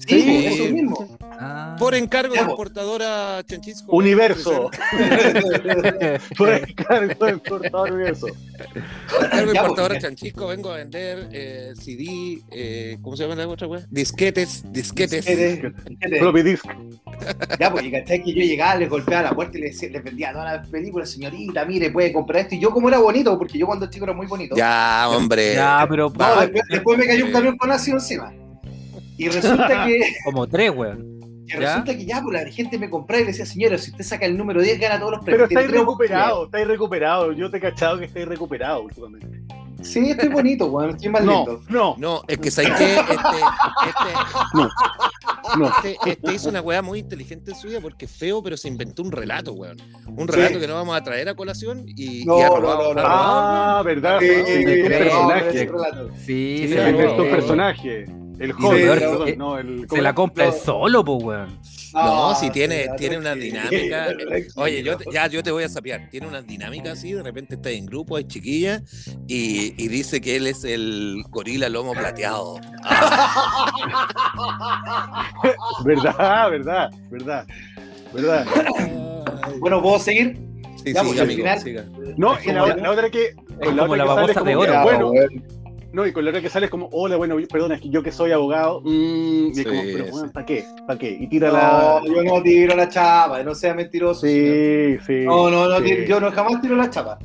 Sí, Sí. pues, eso mismo. Ah. Por encargo de importadora Chanchisco. Universo. (laughs) Por encargo del portador universo. Por encargo de importadora po, Chanchisco vengo a vender eh, CD, eh, ¿cómo se llama la otra weá? Disquetes, disquetes. Disquete, disquete. Floppy disk. (laughs) Ya, pues, y cachai que yo llegaba, les golpeaba la puerta y les, decía- les vendía todas las películas, señorita, mire, puede comprar esto. Y yo, como era bonito, porque yo cuando chico era muy bonito. Ya, hombre. Ya, pero No, después, después me cayó un camión con ácido encima. Y resulta que, (laughs) como tres, weón. que ¿Ya? resulta que ya, pues la gente me compraba y le decía, señora, si usted saca el número 10, gana todos los Pero premios. Tiene estáis recuperado, estáis recuperado. Yo te he cachado que estáis recuperado últimamente. Sí, estoy bonito, weón, estoy más No, lindo. no, No, es que sabes que este, no. este, este, este hizo una weá muy inteligente en su vida porque es feo, pero se inventó un relato, weón. Un relato Sí. que no vamos a traer a colación y, No, y ha no, robado- Ah, verdad. Sí, sí. Sí, Sí, se, inventó un personaje. El joven, es que no, el. se la compra No. él solo, pues, weón. No, si sí, tiene- tiene una sí. (laughs) dinámica. Oye, yo te- ya yo te voy a sapear. Tiene una dinámica así, de repente está en grupo, es chiquilla, y, y dice que él es el gorila lomo plateado. Ah, (laughs) Verdad, verdad, verdad. Verdad. Bueno, ¿puedo seguir? sí, Ya, pues, amigo, final- siga. No, Es la, la otra que. con como la babosa de oro. Ya, Bueno, weón. No, y con la otra que sale es como, hola, bueno, perdona, es que yo que soy abogado, mm, y es como, Sí, pero sí. bueno, ¿para qué? ¿Para qué? Y tira No, la. yo no tiro la chapa, no sea mentiroso. señor. Sí, sí. No, no, no, sí. tiro- yo no jamás tiro la chapa.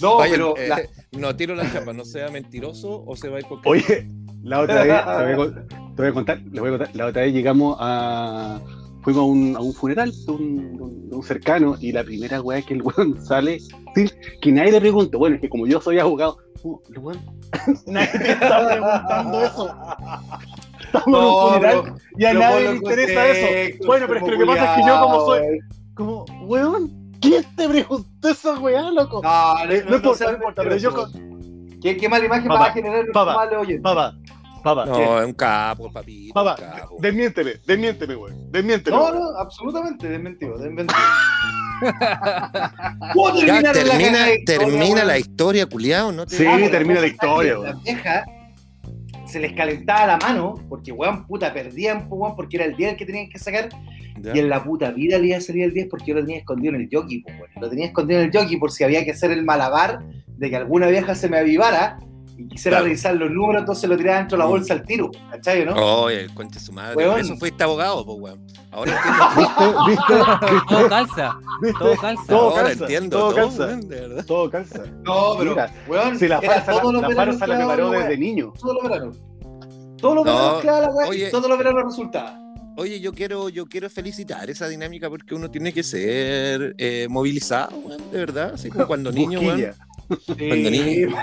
No, Oye, pero eh, la- (laughs) no tiro la chapa, no sea mentiroso o se va a ir con Oye, la otra vez, te voy a, (laughs) con- te voy a contar, les voy a contar, la otra vez llegamos a. Fuimos a un, a un funeral de un, cercano y la primera weá que el weón (laughs) sale, sí, que nadie le pregunta, bueno, es que como yo soy abogado, uh, el weón, (laughs) nadie te está preguntando eso. Estamos en No, un funeral y a nadie le interesa eso. Bueno, pero es que lo que pasa es que yo como soy, como, weón, ¿quién te preguntó esa weá, loco? No, no, Eh, no importa, sea no importa, pero yo. ¿Qué, qué mala imagen va a generar papá, oyentes? Papá, papá, No, es un capo, papito. papá, capo. desmiénteme, desmiénteme, weón, desmiénteme. No, no, absolutamente, desmentido, desmentido. (laughs) ¿Puedo Ya, terminar la termina, termina la historia, culiao, no te Sí, Ah, termina la historia, weón. La vieja se les calentaba la mano, porque weón, puta, perdían, weón, porque era el día el que tenían que sacar, Ya. y en la puta vida le iba a salir el 10 porque yo lo tenía escondido en el jockey, pues, weón. Lo tenía escondido en el jockey por si había que hacer el malabar de que alguna vieja se me avivara y quisiera Claro. revisar los números, entonces lo tiraba dentro de la Mm. bolsa al tiro, ¿cachai, no? Oye, el conche su madre. Weón. Por eso fuiste abogado, pues, weón. Ahora (laughs) entiendo. ¿Viste? ¿Viste? (laughs) Todo calza, ¿Viste? todo calza. Todo Ahora calza, entiendo todo todo, calza. weón, de verdad. Todo calza. No, pero, Mira, weón, Si la farsa, la, la la preparó desde niño. Todos los veranos. Todos los No, veranos clava la oye. todos los veranos resultaba. Oye, yo quiero, yo quiero felicitar esa dinámica porque uno tiene que ser eh, movilizado, weón, de verdad. Así como cuando niño, weón. Niño.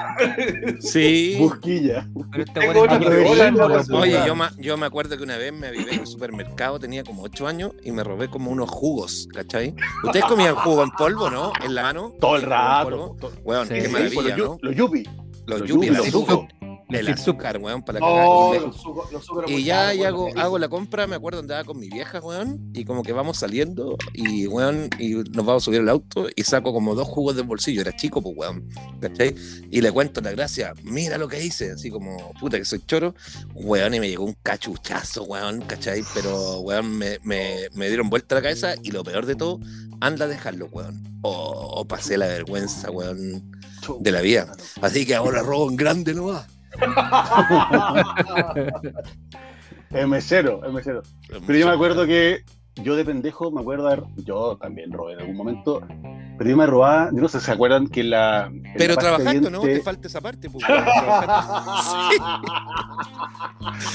Sí. busquilla. Pero este. Oye, yo me, yo me acuerdo que una vez me avivé en un supermercado, tenía como 8 años y me robé como unos jugos, ¿cachai? ¿Ustedes comían jugo en polvo, no? En la mano. Todo el ¿Jugo en rato. Sí, qué sí, maravilla, pues, los, ¿no? yu- los yupi. Los los los azúcar, El azúcar, weón, para los suco- los suco- Y ya y hago, hago la compra, me acuerdo andaba con mi vieja, weón, y como que vamos saliendo y, weón, y nos vamos a subir al auto y saco como dos jugos del bolsillo, era chico, pues, weón, ¿cachai? Y le cuento la gracia, mira lo que hice, así como, puta que soy choro, weón, y me llegó un cachuchazo, weón, ¿cachai? Pero, weón, me, me, me dieron vuelta la cabeza y lo peor de todo, anda a dejarlo, weón. O, o pasé la vergüenza, weón, de la vida. Así que ahora robo en grande nomás. (laughs) Es mesero, es mesero. Pero yo me acuerdo que yo de pendejo me acuerdo haber, yo también robé en algún momento, pero yo me robaba, yo no sé si se acuerdan que la. en Pero la trabajando, ¿no? Te falta esa parte, pues, (laughs) trabajando.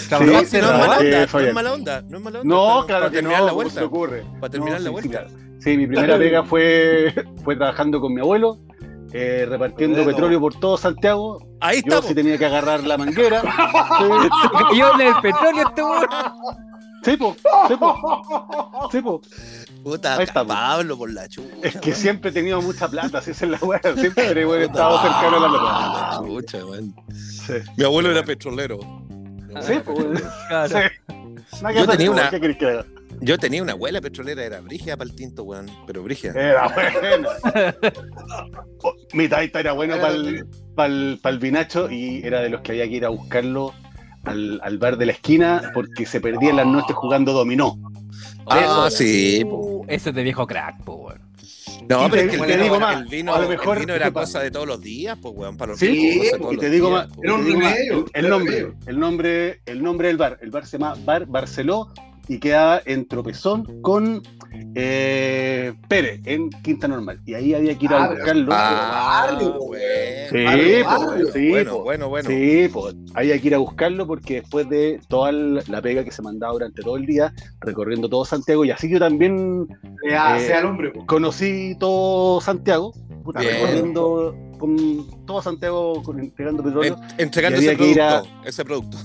¿Trabajaste, Sí, no es mala onda, no es mala onda, no es mala onda. No, para- claro para que terminar no, la ¿cómo vuelta. se te ocurre? Para terminar No, la sí, vuelta. sí, Sí, mi primera pega fue, fue trabajando con mi abuelo, eh, repartiendo Bueno. petróleo por todo Santiago. Ahí Yo estamos. sí tenía que agarrar la manguera. (laughs) (laughs) Yo en el petróleo este weón. Sí, po, sí, po, sí, po. Puta, Ahí estamos. Pablo por la chucha. Es que siempre he tenido mucha plata, así esa es la weá. Siempre he estado cercano a la la plata. chucha, weón. Sí, Mi abuelo era petrolero. sí, po, weón. Claro. Sí. Que Yo tenía una- Yo tenía una abuela petrolera, era brígida para el tinto, weón. Pero brígida. Era bueno. Oh, (laughs) Mi taita era bueno para el, vinacho y era de los que había que ir a buscarlo al, al bar de la esquina porque se perdía en las noches jugando dominó. Ah, sí. po. Uh, Eso es de viejo crack, po, weón. No, Y pero te- es que el vino, digo más, el vino, a lo mejor, el vino era cosa de todos los días, pues, weón. Para los Sí, ricos, Y te digo días, más. Era un remedio, el, nombre, el nombre, el nombre del bar, el bar se llama Bar Barceló y queda en Tropezón con eh, Pérez en Quinta Normal. Y ahí había que ir a Ah, buscarlo. Ah, Barrio, po, bueno. Sí, po, sí, bueno, po. bueno, bueno. Sí, pues había que ir a buscarlo porque después de toda la pega que se mandaba durante todo el día, recorriendo todo Santiago, y así yo también Sea, Eh, sea el hombre. po. conocí todo Santiago, puta, recorriendo con todo Santiago, con, entregando petróleo, En- entregando ese ir a- producto, ese producto.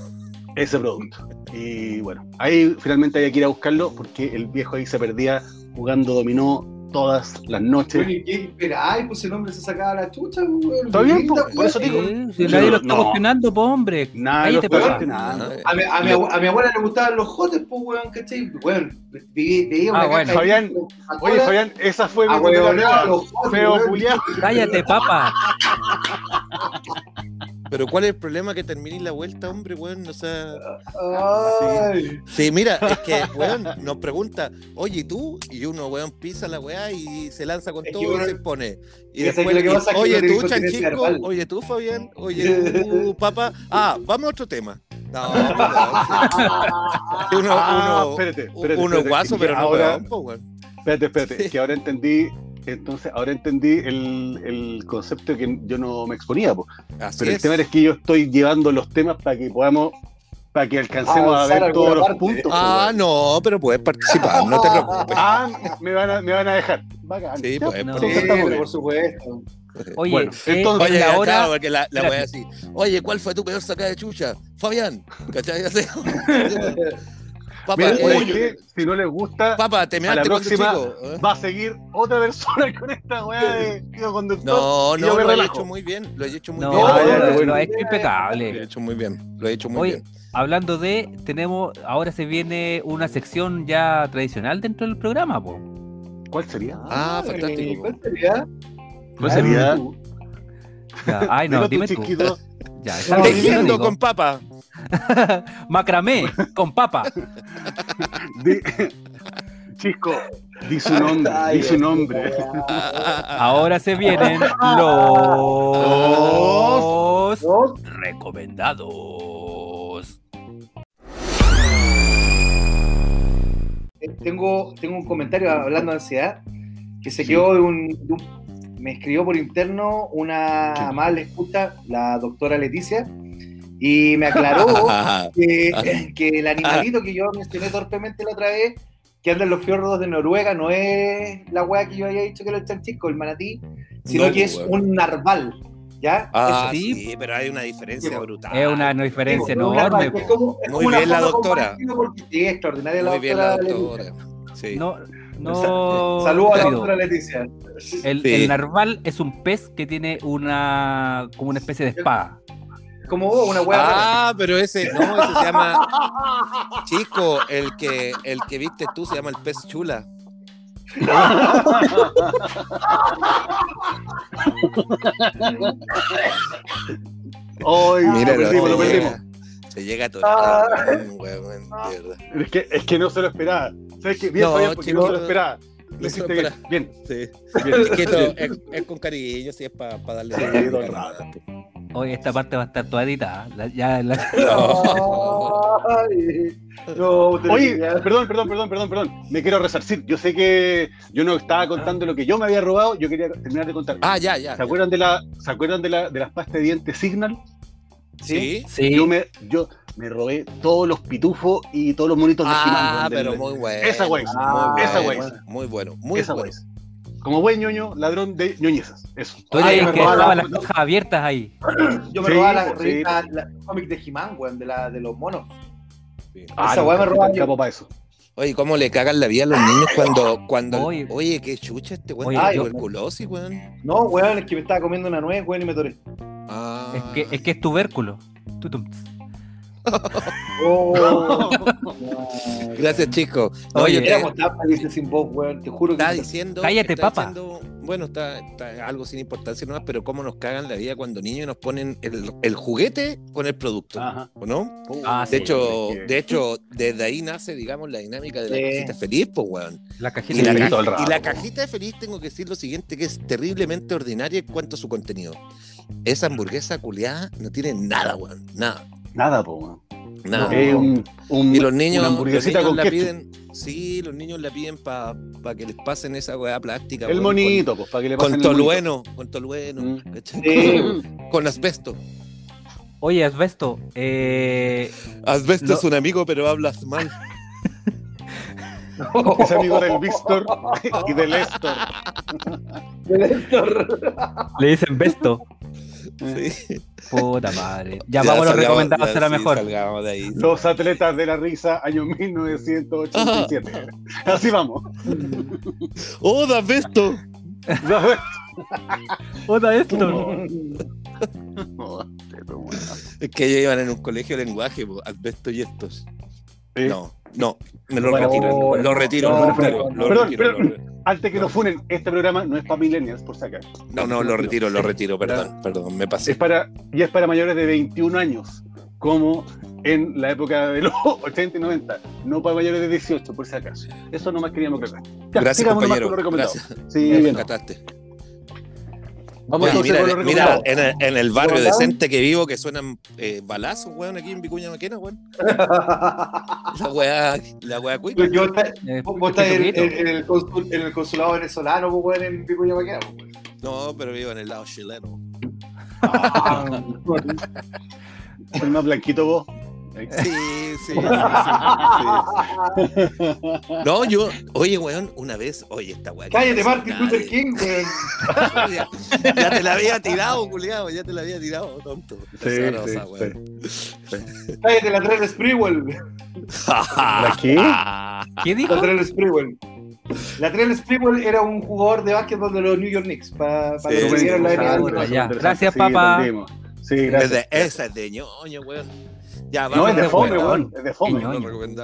Ese producto. Y bueno, ahí finalmente había que ir a buscarlo porque el viejo ahí se perdía jugando dominó todas las noches. ¿y qué esperáis? Pues el hombre se sacaba la chucha. Está bien, por eso digo. Sí, si Sí, nadie lo no. está cuestionando, po, hombre. Ahí lo cuestionando. A mi, a, mi, a mi abuela le gustaban los jotes, pues, weón, ¿cachai? Weón, veía una Ah, bueno. Fabián, Oye, Fabián, esa fue mi Feo culiao. (laughs) (laughs) Cállate, papa. Pero ¿cuál es el problema que terminéis la vuelta, hombre, weón? O sea, sí, mira, es que, weón, nos pregunta, oye, ¿y tú? Y uno, weón, pisa la weá y se lanza con Es todo y se pone. Y después, y- oye, tú, incontinencia Chanchico, oye, tú, Fabián, oye, (laughs) tú, papá. Ah, vamos a otro tema. No, uno, Ah, uno, espérate, espérate, uno guaso, pero no ahora, weón, po, weón. espérate, espérate, Sí. que ahora entendí, entonces, ahora entendí el, el concepto que yo no me exponía, po. Así pero el tema es que yo estoy llevando los temas para que podamos, para que alcancemos a Avanzar ver todos los parte. puntos. Ah, no, pero puedes participar, no te preocupes. Ah, me van a, me van a dejar. Bacán. Sí, pues, no. Sí, por supuesto. Oye, Bueno, eh, entonces- Oye, la claro, hora. porque la, la Espérate. wea así. Oye, ¿cuál fue tu peor sacada de chucha? Fabián, ¿cachai? (laughs) (laughs) Papá, Mira, eh, si no les gusta, papá, te a la próxima chico. ¿eh? va a seguir otra persona con esta weá de (laughs) tío conductor. No, yo no, me lo he hecho muy bien. Lo he hecho muy No, bien. Lo- ha hecho Lo he impecable. hecho muy bien. Lo he hecho muy Oye, bien. hablando de, tenemos, ahora se viene una sección ya tradicional dentro del programa, po. ¿Cuál sería? Ah, fantástico. ¿Cuál sería? ¿Cuál sería? Ya, ay, no, dime tú. (laughs) Ya, Tejiendo con papa. (laughs) Macramé, con papa. Di- Chisco, di su nombre, Ay, di su nombre. Ahora se vienen los recomendados. Eh, Tengo, tengo un comentario hablando de ansiedad que se quedó de un, de un- Me escribió por interno una amable escucha, la doctora Leticia, y me aclaró (laughs) que, que el animalito que yo mencioné torpemente la otra vez, que anda en los fiordos de Noruega, no es la weá que yo había dicho que era el chanchico, el manatí, sino No, que es un narval. ¿Ya? Ah, sí, sí. pero hay una diferencia Sí, brutal. Es una diferencia enorme. es po. como- es Muy bien la doctora. compartida porque- sí, extraordinaria la Muy bien la doctora. Sí. No, no. Saludos a la doctora Leticia. El, Sí. el narval es un pez que tiene una como una especie de espada. Como vos, una weá. Ah, pero ese, no, ese se llama. Chico, el que, el que viste tú se llama el pez chula. Ay, Mira, lo perdimos, lo se, perdimos. llega, se llega a Ah. tocar, verdad. Es que, es que no se lo esperaba. ¿Sabes qué? Bien, No, Fabián, porque no chico, se lo esperaba. Lo hiciste bien. Bien, Sí. bien. Chiquito, es, es con cariño, sí, es para darle. Sí, todo el nada, rato. Oye, esta parte va a estar toda editada. La- ya la- Ay, no, usted Oye, perdón, perdón, perdón, perdón, perdón. Me quiero resarcir. Yo sé que yo no estaba contando lo que yo me había robado. Yo quería terminar de contar. Ah, ya, ya. ¿Se acuerdan de la, ¿se acuerdan de la, de las pastas de dientes Signal? Sí. Sí. Yo me, yo me robé todos los pitufos y todos los monitos de Ah, pero del- muy bueno. Esa güey. Ah, esa muy güey. bueno, Muy bueno, muy Esa bueno. güey. Como buen ñoño, ladrón de ñoñezas. Eso. Tú eres me el que robaba la- las cajas abiertas ahí. (clears throat) Yo me Sí, robaba la sí. revista, la cómic de He-Man, weón, de, la, de los monos. Sí. Ah, Esa no, weá me soy robaba capo para eso. Oye, ¿cómo le cagan la vida a los niños cuando, cuando, Oye. oye, qué chucha este weón, Oye, tuberculosis, weón? No, weón, es que me estaba comiendo una nuez, weón, y me toré. Ah. Es que, es que es tubérculo. Tutum. Oh. Gracias, chico. No, Oye, te- felices sin vos, weón, te juro que. está diciendo. Cállate, está papa. diciendo- bueno, está, está algo sin importancia nomás, pero cómo nos cagan la vida cuando niños nos ponen el, el juguete con el producto, Ajá. ¿o no? Ah, De sí, hecho, de hecho, desde ahí nace, digamos, la dinámica de la Sí. cajita feliz, pues, weón. La Y cajita la, ca- todo el y la cajita de feliz tengo que decir lo siguiente, que es terriblemente ordinaria en cuanto a su contenido. Esa hamburguesa culiada no tiene nada, weón. Nada. Nada, po. Nada. Es un, un- y los niños, una los hamburguesita niños con la ketchup. piden, sí, los niños la piden para que les pasen esa weá plástica. El monito, pues, para que le pasen con el monito. tolueno, con tolueno, Mm. Sí. (laughs) con asbesto. Oye, Asbesto, eh, Asbesto Lo- es un amigo, pero hablas mal. (laughs) Es amigo del Víctor y del Héctor. le dicen Besto. (laughs) Sí. Puta madre. Ya, vamos a los salgamos- recomendados, ya, será sí, mejor. de ahí. Los atletas de la risa, año 1987. (laughs) Así vamos. ¡Oh! Otra esto. (laughs) No, pero bueno. Es que ellos iban en un colegio de lenguaje, po, Asbesto y estos. Eh, No, no, me lo Bueno, retiro, bueno, lo retiro, no, lo retiro, no, lo perdón, retiro, perdón. lo re- Antes que nos funen, este programa no es para millennials, por sacar. No, no, lo retiro, lo retiro, perdón, perdón, me Es pasé. para, y es para mayores de 21 años, como en la época de los (laughs) 80 y 90. No para mayores de 18, por si acaso. Eso nomás queríamos aclarar. Gracias, compañero. Gracias. Sí, Me bien. Vamos mira, en el, en el barrio decente que vivo que suenan eh, balazos, weón, aquí en Vicuña Maquena, weón. (laughs) La weá, la weá cuica. Yo está- Eh, vos estás en, Jesucristo. en- en el consul- en el consulado venezolano, weón, en y Maquena, weón. No, pero vivo en el lado chileno. Ah, (laughs) (laughs) El más blanquito vos. Sí, sí, sí, sí, sí. (laughs) No, yo, oye, weón, una vez, oye, esta que Cállate, Martin. Luther King, weón. (laughs) ya, ya te la había tirado, culiado, ya te la había tirado, tonto. Sí, rosa, sí, weón. Cállate, la Trell Sprewell. ¿La qué? ¿Qué La dijo? Trell Sprewell. La Trell Sprewell era un jugador de básquetbol de los New York Knicks. Para Sí, que la NBA. interesante. Gracias, Sí, papá. Sí, Es gracias. de, esa es de ñoño, weón. Ya, No, es de de fome, weón. Es de fome.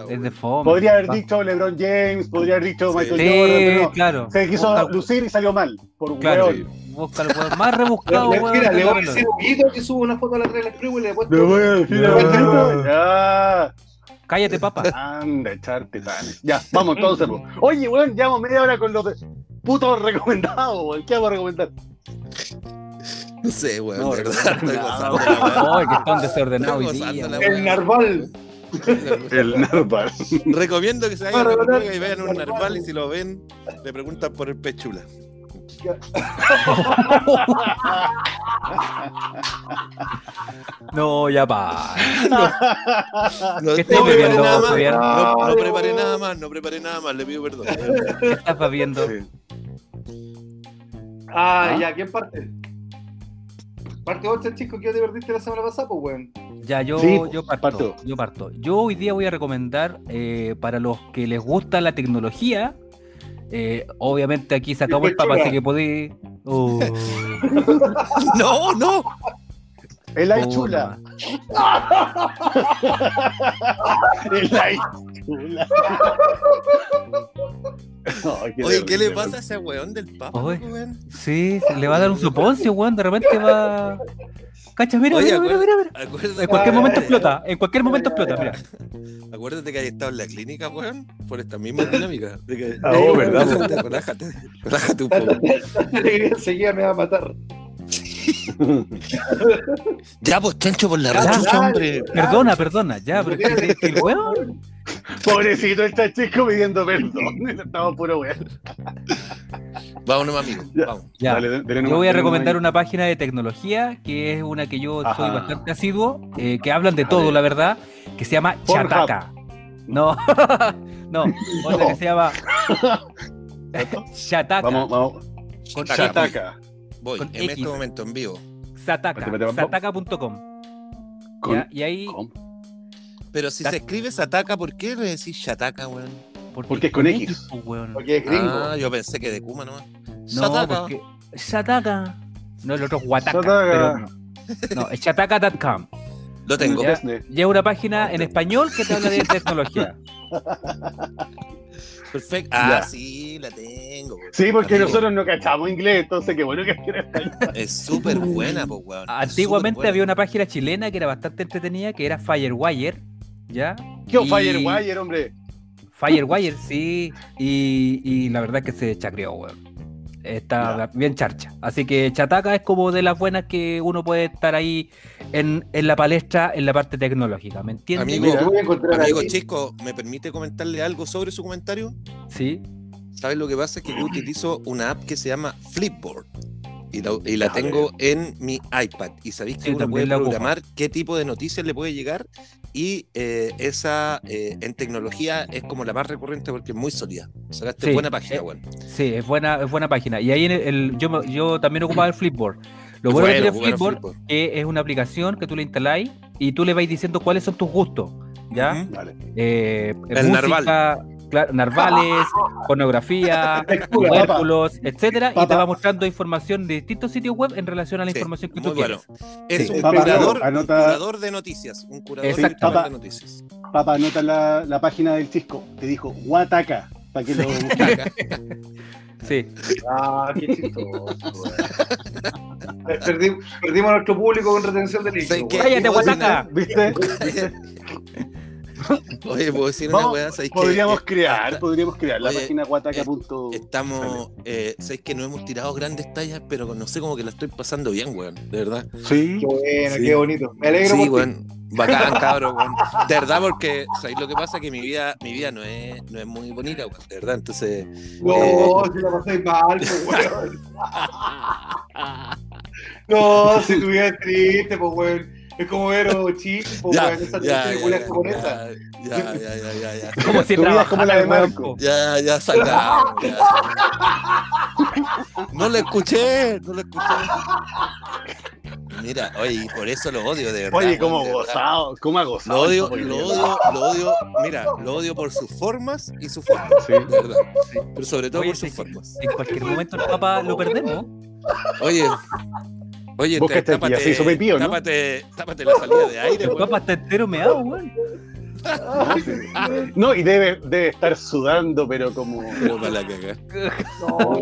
Es de fome. Podría haber Va- dicho LeBron James, podría haber dicho Sí. Michael Sí, Jordan, pero no. claro. Se quiso Busca- lucir y salió mal. Por un Claro. weón. Busca el weón más rebuscado, weón. Mira, de le la voy a decir un poquito que subo una foto a la Trell Sprewell y le he puesto. Le voy a decir. Cállate, papá. Anda, echarte tanes. Ya, vamos entonces. po. Oye, weón, llevamos media hora con los de- putos recomendados, weón. ¿Qué vamos a recomendar? No sé, weón, No, de verdad, estoy no. gozando que están desordenados. El Narval. El Narval. Recomiendo que se vayan a Noruega y vean un narval y si lo ven, le preguntan por el pechula. (laughs) No, ya pa. No, ¿Qué no estáis preparé nada más, no, no preparé nada más, no preparé nada más, le pido perdón. ¿Qué estás bebiendo? Sí. Ah, ¿Ah? ya, ¿quién parte? Parte vos, chico, que te perdiste la semana pasada, pues, weón. Ya, yo, Sí, yo parto. parto, Yo parto. Yo hoy día voy a recomendar eh, para los que les gusta la tecnología. eh, obviamente aquí se acabó el papa, así que podéis. Oh, (laughs) No, no. El ay puta chula. (laughs) El ay chula. (laughs) (laughs) Qué Oye, ¿qué le pasa a ese weón del papa, Oye. weón? Sí, se le va a dar un soponcio, weón. De repente va. Cacha, mira, Oye, mira, mira, mira, mira. En cualquier momento explota. En cualquier momento explota, mira. (laughs) acuérdate que hay estado en la clínica, weón, por esta misma dinámica. De que, Ah, oh, ¿verdad, (laughs) Relájate, relájate, relájate un poco. Enseguida me va a matar. Ya, pues chancho por la ya. hombre. Perdona, perdona, ya, pero es que- que el weón. Pobrecito el chachisco pidiendo perdón. (laughs) Estamos puro weón. Vámonos, amigo. Vamos. Ya. Dale, dale Yo voy a recomendar una página de tecnología que es una que yo soy bastante asiduo, eh, que hablan de todo, la verdad, que se llama Pornhub. Chataka. No, (laughs) no, otra que se llama ahí. Chataka. Vamos, vamos. Con Chataca. Voy, Con en X. este momento en vivo. Sataka, sataka.com. Y ahí, Pero si se escribe Sataka, ¿por qué le decís Shataka, weón? Porque es con X. pues, weón. Porque es gringo. Ah, yo pensé que de Kuma nomás. No, Sataka. porque Shataka. No, el otro es Wataka. Pero no. No, es shataka.com. Lo tengo. Ya. Disney. Y es una página en español que te habla de tecnología. (laughs) Perfecto. Ah, Ya. sí, la tengo. Sí, porque Amigo, nosotros no cachamos inglés, entonces qué bueno que español. Es súper buena, pues, weón. Antiguamente había una página chilena que era bastante entretenida, que era Firewire, ¿ya? ¿Qué Y- Firewire, hombre? Firewire, sí, y, y la verdad es que se chacreó, weón. Está Ya. bien charcha. Así que Chataca es como de las buenas que uno puede estar ahí en, en la palestra, en la parte tecnológica, ¿me entiendes? Amigo, Mira, voy a encontrar Amigo ahí. Chisco, ¿me permite comentarle algo sobre su comentario? Sí. ¿Sabes lo que pasa? Es que yo utilizo una app que se llama Flipboard. Y la, y tengo en mi iPad. Y sabéis que Sí, uno puede programar qué tipo de noticias le puede llegar. Y eh, esa eh, en tecnología es como la más recurrente porque es muy sólida. Sacaste Sí. buena página, Eh, weón. Sí, es buena, es buena página. Y ahí en el, el- yo, me- yo también ocupaba el Flipboard. Lo bueno, que tiene bueno, Flipboard Flipboard. que es una aplicación que tú le instaláis y tú le vais diciendo cuáles son tus gustos, ¿ya? Ujú. Vale. Eh, El música, claro, narvales, (laughs) pornografía, tubérculos, etcétera, y te va mostrando información de distintos sitios web en relación a la Sí, información que tú bueno. quieres. Es Sí. un, Papá, curador, un curador de noticias. Un curador Exactamente. virtual Papá. de noticias. Papá, anota la, la página del Chisco. Te dijo Wataka. Para que lo Sí. (laughs) Ah, qué chistoso, weón. Perdi- perdimos a nuestro público con retención de ¿Sabes líquido. ¡Cállate, ¿Puedo decir Guataca! ¿Viste? (laughs) Oye, puedo decir una weá. Podríamos Eh, crear, podríamos crear la Oye, página wataka.com. Estamos, eh, sabéis que no hemos tirado grandes tallas, pero no sé cómo que la estoy pasando bien, weón, de verdad. Sí. Qué bueno, Sí. qué bonito. Me alegro Sí, weón, bacán, cabrón, weón. De verdad, porque, ¿sabéis lo que pasa? Que mi vida, mi vida no es, no es muy bonita, weón, de verdad, entonces... No, Eh. si la pasáis mal, pues, weón. (laughs) No, si tu vida es triste, pues, weón. Es como ver a Chip, pues, Ya, esa ya, ya, japonesa. ya, ya, ya, ya, ya, ya. Como si es como la de Marco. Ya, ya ya. No lo escuché, no lo escuché. Mira, oye, y por eso lo odio, de verdad. Oye, cómo gozado, cómo ha gozado. Lo odio, lo odio, lo odio, mira, lo odio por sus formas y sus formas, Sí. de verdad. Pero sobre todo Oye, por sus sí. formas. En cualquier momento el papá lo perdemos. Oye, oye, Vos te- ya se tápate, tápate la salida de aire, El weón. papá está entero meado, weón. No, y debe, debe estar sudando, pero como. Pero (laughs) para la. No,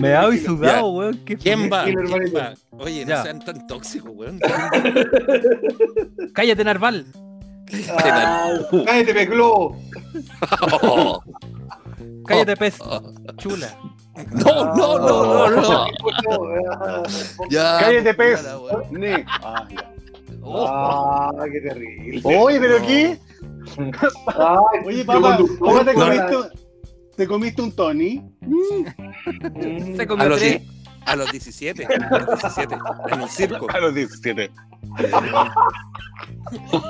Meado y sudado, weón. Qué ¿Quién va? Oye, no sean tan tóxicos, weón. Cállate, Narval. Ah, Cállate, peclo. Oh, Cállate, pez. oh. Chula. No, no, no, no, no. (laughs) Ya, Cállate, pez. Ah, ya. Ah, qué terrible. Oye, pero aquí. Ay, Oye, papá, ¿cómo te weón. comiste, te comiste un Tony? Se A comió los, tres. a los 17, a los 17, en un circo. A los 17.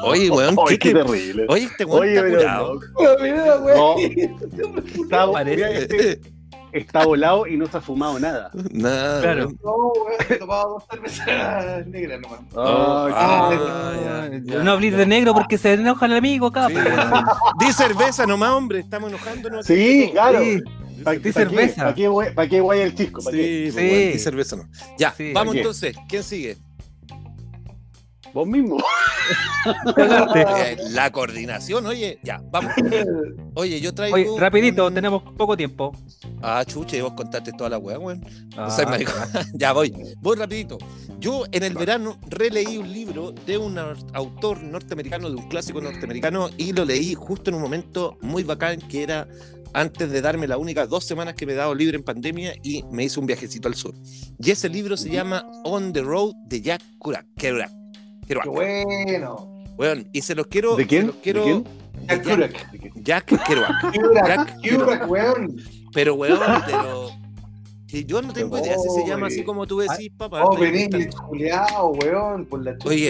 Oye, weón, Oye, ¿qué qué te... terrible. Oye, este weón Oye, está curado. no. Mira, güey. No. Está, Parece. mira, este está volado y no se ha fumado nada. Nada, Claro. weón. No, güey, he tomado dos cervezas negras nomás. Oh, Ay, ah, ya, ya. No hables de negro porque se enoja el amigo acá. Sí, weón. Di cerveza nomás, hombre. Estamos enojándonos. Sí, claro. Sí. ¿Para Di cerveza. ¿Para qué, voy- pa' qué guay el chisco? ¿Pa' qué? Sí, Sí. sí. di cerveza no. Ya, Sí. vamos entonces. ¿Quién sigue? Vos mismo. Cagaste. (laughs) Eh, la coordinación, oye, ya, vamos. Oye, yo traigo. Oye, rapidito, un- tenemos poco tiempo. Ah, chuche, vos contaste toda la weá, weón. Ah, No maricón. (laughs) ya voy, voy rapidito. Yo en el verano releí un libro de un autor norteamericano, de un clásico norteamericano, y lo leí justo en un momento muy bacán que era antes de darme las únicas dos semanas que me he dado libre en pandemia y me hice un viajecito al sur. Y ese libro se llama On the Road de Jack Kerouac. Kerouac. Kerouac. Qué bueno. Weón, y se los quiero. ¿De quién? se los quiero- ¿De quién? Jack Kerouac. Jack Kerouac. (laughs) Jack Kerouac, weón. Pero, weón, pero. que yo no tengo idea si se llama así como tú decís, papá. Oh, inventando. Juliao, weón, por la chucha. Oye,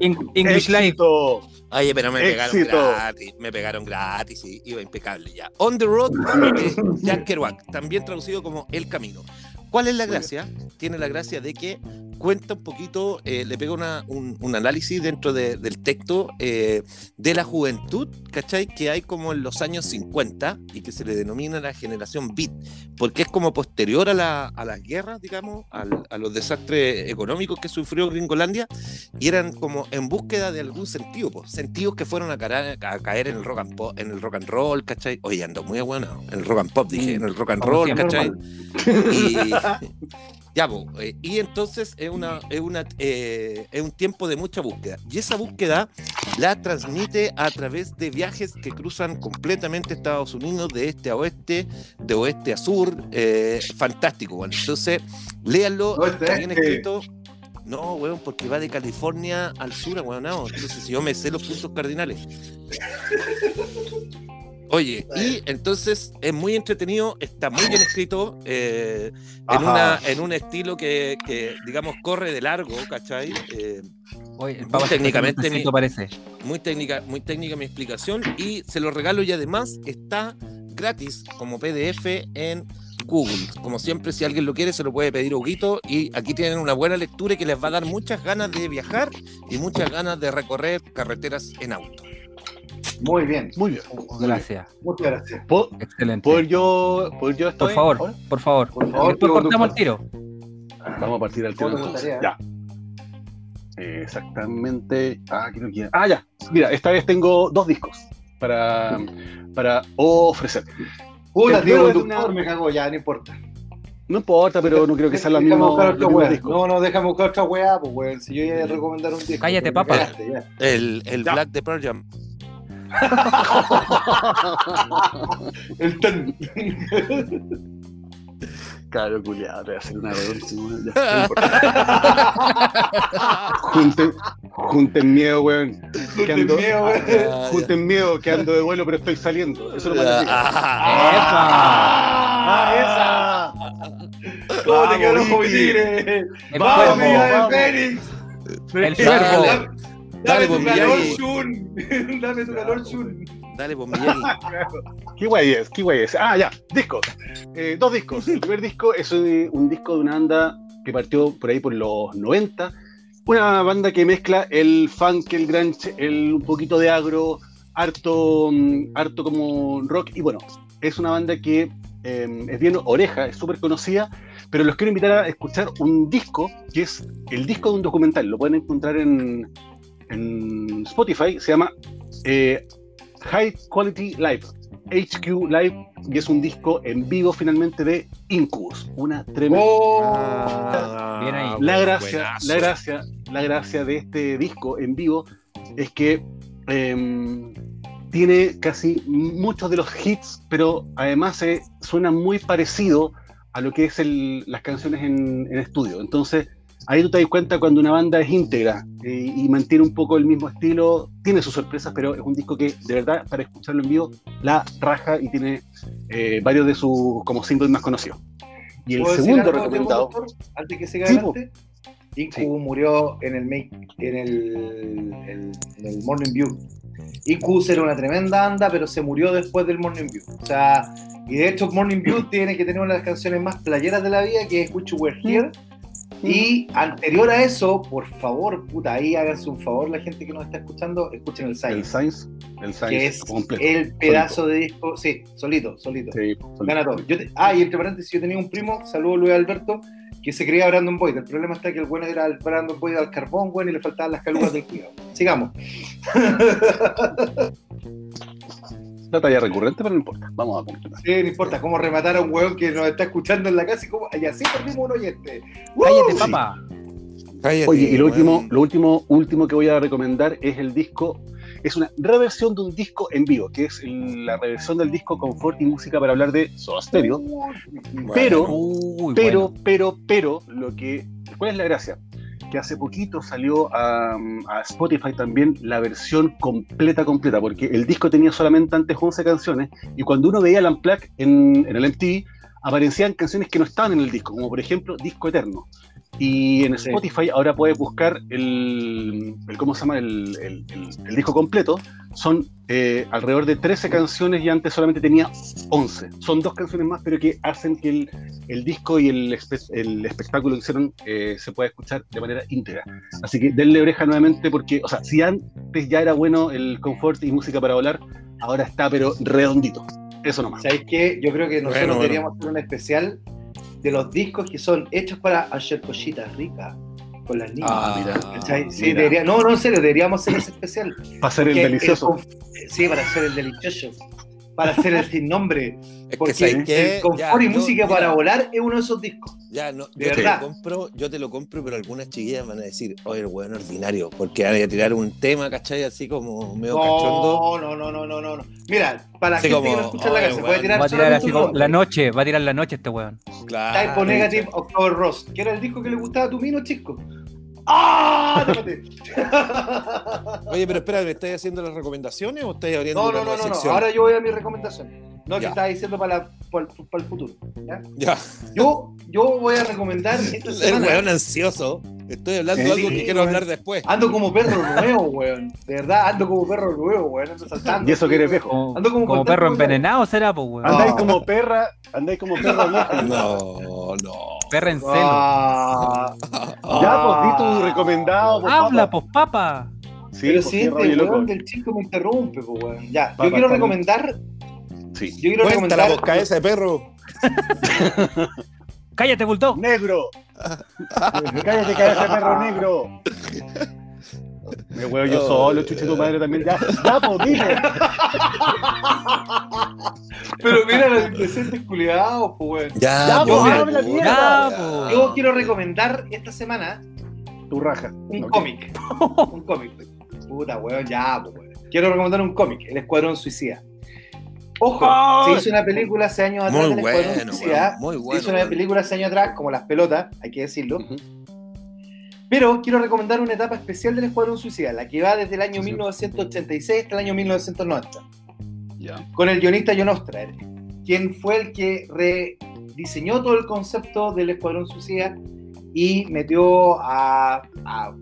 En- (laughs) English. Éxito. Oye, pero me pegaron gratis, me pegaron gratis y iba impecable ya. On the Road de Jack Kerouac, también traducido como El Camino. ¿Cuál es la gracia? Tiene la gracia de que cuenta un poquito, eh, le pega una- un, un análisis dentro de- del texto eh, de la juventud, ¿cachai? Que hay como en los años 50 y que se le denomina la generación Beat, porque es como posterior a, la- a las guerras, digamos, al- a los desastres económicos que sufrió Gringolandia y eran como en búsqueda de algún sentido, pues, sentidos que fueron a, cara- a caer en el rock and pop, en el rock and roll, ¿cachai? Oye, ando muy bueno, en el rock and pop, dije, en el rock and Como roll, ¿cachai? Y ya, po, eh, y entonces es una, es una eh, es un tiempo de mucha búsqueda. Y esa búsqueda la transmite a través de viajes que cruzan completamente Estados Unidos de este a oeste, de oeste a sur, eh, fantástico, bueno. Entonces, léanlo, está bien este. escrito. No, weón, porque va de California al sur, weón. Entonces, si yo me sé los puntos cardinales. Oye, y entonces es muy entretenido, está muy bien escrito, eh, en, una, en un estilo que, que, digamos, corre de largo, ¿cachai? Eh, Oye, se técnicamente mi- parece. muy técnica, muy técnica mi explicación y se lo regalo y además está gratis como PDF en Google. Como siempre, si alguien lo quiere, se lo puede pedir Huguito y aquí tienen una buena lectura que les va a dar muchas ganas de viajar y muchas ganas de recorrer carreteras en auto. Muy bien. Muy bien. Gracias. Muchas gracias. ¿Puedo, Excelente. puedo yo, puedo yo esta Por favor, Ahora? por favor. Por favor, Después cortamos el tiro. Vamos a partir al tiro. Ya. Exactamente. Ah, creo que. Ah, ya. Mira, esta vez tengo dos discos para, para ofrecer. Es conductor, una- me cagó, ya, no importa. No importa, pero no creo que mismos weá. discos. No, no, déjame buscar otra weá, pues weón. Si yo iba a recomendar un disco. Cállate, cagaste, ya. El, el. Black de Pearl Jam. El ten. Claro, culiado, te voy a hacer una importa. Junten, junten miedo, weón. Que ando- miedo, weón. Ah, Junten miedo, que ando de vuelo, pero estoy saliendo. Eso es lo más que digo. Ah, ¡Ah, ¿Cómo te mi Vicky. tigre? El ¡Vamos, vamos. de Fénix! El esa! cuervo. Dale, Dame, Dale, dame tu calor. Shun. Dame tu calor, Shun. Dale, pues. ¿Qué guay es? ¿Qué guay es? Ah, ya, discos. Eh, dos discos. El primer disco es eh, un disco de una banda que partió por ahí por los 90. Una banda que mezcla el funk, el grunge, el, un poquito de agro, harto, mm, harto como rock. Y bueno, es una banda que eh, es bien oreja, es súper conocida, pero los quiero invitar a escuchar un disco que es el disco de un documental. Lo pueden encontrar en, en Spotify. Se llama eh, High Quality Live. HQ Live y es un disco en vivo finalmente de Incubus. Una tremenda. Oh. Ah, Bien ahí. la gracia, la gracia, la gracia de este disco en vivo es que em, tiene casi muchos de los hits, pero además eh, suena muy parecido a lo que es el- las canciones en, en estudio. Entonces, ahí tú te das cuenta cuando una banda es íntegra eh, y mantiene un poco el mismo estilo, tiene sus sorpresas, pero es un disco que de verdad para escucharlo en vivo la raja y tiene eh, varios de sus como singles más conocidos. Y el ¿Puedo decir segundo recomendado, doctor, Antes que siga Sí, adelante. Incu murió en el, make, en, el, el- en el Morning View. Incubus era una tremenda anda, pero se murió después del Morning View. O sea, y de hecho Morning View (clears throat) tiene que tener una de las canciones más playeras de la vida, que es Wish You Were Here. Y anterior a eso, por favor, puta, ahí háganse un favor la gente que nos está escuchando, escuchen el el Science, Science, el que Science es completo. el pedazo de disco, sí, solito, solito. Sí, solito. Gana todo. Yo te- ah, y entre paréntesis, yo tenía un primo, saludo Luis Alberto, que se creía Brandon Boyd. El problema está que el bueno era el Brandon Boyd al carbón, bueno, y le faltaban las calugas del cuidado. Sigamos. (laughs) La talla recurrente, pero no importa. Vamos a completar. Sí, no importa cómo rematar a un weón que nos está escuchando en la casa y, cómo, y así perdimos un oyente. ¡Uh! Cállate, papá. Cállate, Oye, y lo último, lo último, último que voy a recomendar es el disco es una reversión de un disco en vivo, que es la reversión del disco Confort y Música para hablar de Soda Stereo. Pero, Uy, pero, bueno. pero, pero, lo que, ¿cuál es la gracia? Que hace poquito salió a, Spotify también la versión completa, completa, porque el disco tenía solamente antes 11 canciones, y cuando uno veía el Unplugged en, en el MTV, aparecían canciones que no estaban en el disco, como por ejemplo Disco Eterno. Y en Sí. Spotify ahora puedes buscar el, el- ¿cómo se llama? El, el- el- el disco completo. Son eh, alrededor de 13 canciones y antes solamente tenía 11. Son dos canciones más, pero que hacen que el, el disco y el, espe- el espectáculo que hicieron eh, se pueda escuchar de manera íntegra. Así que denle oreja nuevamente porque, o sea, si antes ya era bueno el confort y música para volar, ahora está pero redondito. Eso nomás. ¿Sabéis qué? Yo creo que nosotros Bueno, bueno. deberíamos hacer un especial de los discos que son hechos para hacer cositas ricas con las niñas. Ah, mira. ¿Cachai? Sí, mira. debería- no, no, en serio, deberíamos hacer ese especial. Para ser el delicioso. sí, para hacer el delicioso. Para hacer el sin nombre. Es Porque que, ¿sabes qué? el confort Ya, y yo- música mira, para volar es uno de esos discos. Ya, no, De yo te verdad. lo compro, yo te lo compro, pero algunas chiquillas van a decir, oye, el weón ordinario, porque van a tirar un tema, ¿cachai? Así como medio cachondo. No, no, no, no, no, no, no. Mira, para Así gente que como, no escucha en la "Oye, casa, weón, puede tirar Va a tirar así como la noche, va a tirar la noche este weón. Claro. Typo Negative October Rose, que era el disco que le gustaba a tu mino, chico. ¡Ah! (laughs) Oye, pero espera, ¿me estáis haciendo las recomendaciones o estáis abriendo No, una no, no, no, no. Ahora yo voy a mi recomendación. No, que Ya. estaba diciendo para, la- para, el, para el futuro. ¿ya? Ya, Yo, yo voy a recomendar (laughs) esta el semana. weón ansioso. Estoy hablando de Sí, algo que quiero weón. hablar después. Ando como perro nuevo, weón. De verdad, ando como perro nuevo, weón. Ando saltando. Y eso que eres viejo. Como, Ando como como perro envenenado será, pues weón. Andáis como perra, andáis como perra loca. No, no. Perra en celo. Ah, Ya, pues di tu recomendado. pues, Habla, papá. pues papa. Sí, pero pues, si este weón del chico me interrumpe, pues, weón. Ya, yo quiero recomendar. Sí. Yo quiero Cuenta la recomendar. cabeza de perro. (laughs) Cállate, bulldog. ¡Negro! (laughs) ¡Cállate, cabeza de perro negro! (laughs) Me huevo yo solo, chuche tu madre también. Ya, ya, pues dime. Pero mira los indecentes culiados, pues, weón. Ya, Ya, pues, mira, habla, puta, mierda. Ya. Yo quiero recomendar esta semana Tu raja. un cómic. un cómic. Puta, weón, ya, pues, weón. Quiero recomendar un cómic, El Escuadrón Suicida. Ojo, ¡Ay! se hizo una película hace años atrás Muy del Escuadrón bueno, Suicida. weón, muy se bueno. hizo una weón. película hace años atrás, como Las Pelotas, hay que decirlo. Pero quiero recomendar una etapa especial del Escuadrón Suicida, la que va desde el año Sí. 1986 hasta el año 1990 Ya. con el guionista John Ostrander, quien fue el que rediseñó todo el concepto del Escuadrón Suicida y metió a, a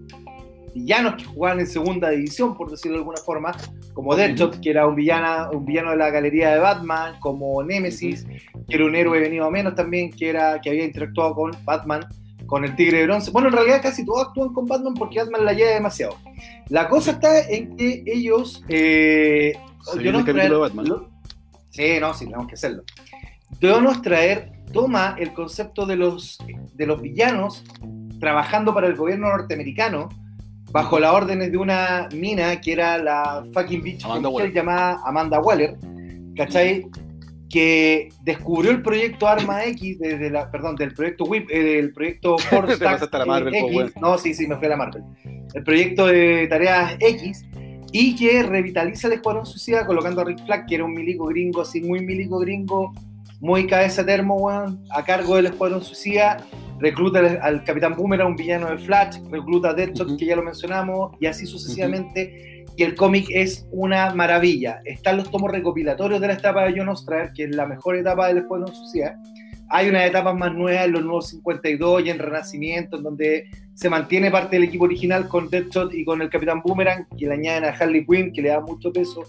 villanos que jugaban en segunda división, por decirlo de alguna forma, como Deadshot, que era un, villana, un villano de la galería de Batman, como Nemesis, que era un héroe venido a menos también, que, era, que había interactuado con Batman, con el Tigre de Bronce. Bueno, en realidad casi todos actúan con Batman porque Batman la lleva demasiado. La cosa está en que ellos... eh, John viene el capítulo de Batman. lo- Sí, no, sí, tenemos que hacerlo. John Ostrander toma el concepto de los, de los villanos trabajando para el gobierno norteamericano bajo las órdenes de una mina que era la fucking bitch Amanda Waller. llamada Amanda Waller, ¿cachai? Que descubrió el proyecto Arma X, desde la, perdón, del proyecto WIP, eh, del proyecto (laughs) la Marvel, po, X, no, sí, sí, me fui a la Marvel. El proyecto de tareas X, y que revitaliza el Escuadrón Suicida colocando a Rick Flag, que era un milico gringo, así muy milico gringo, muy cabeza termo, weón, a cargo del Escuadrón Suicida. Recluta al, al Capitán Boomerang, un villano de Flash, recluta a Deadshot, que ya lo mencionamos, y así sucesivamente. Y el cómic es una maravilla. Están los tomos recopilatorios de la etapa de John Ostrander, que es la mejor etapa del Escuadrón Suicida. Hay unas etapas más nuevas en los nuevos 52 y en Renacimiento, en donde se mantiene parte del equipo original con Deadshot y con el Capitán Boomerang, que le añaden a Harley Quinn, que le da mucho peso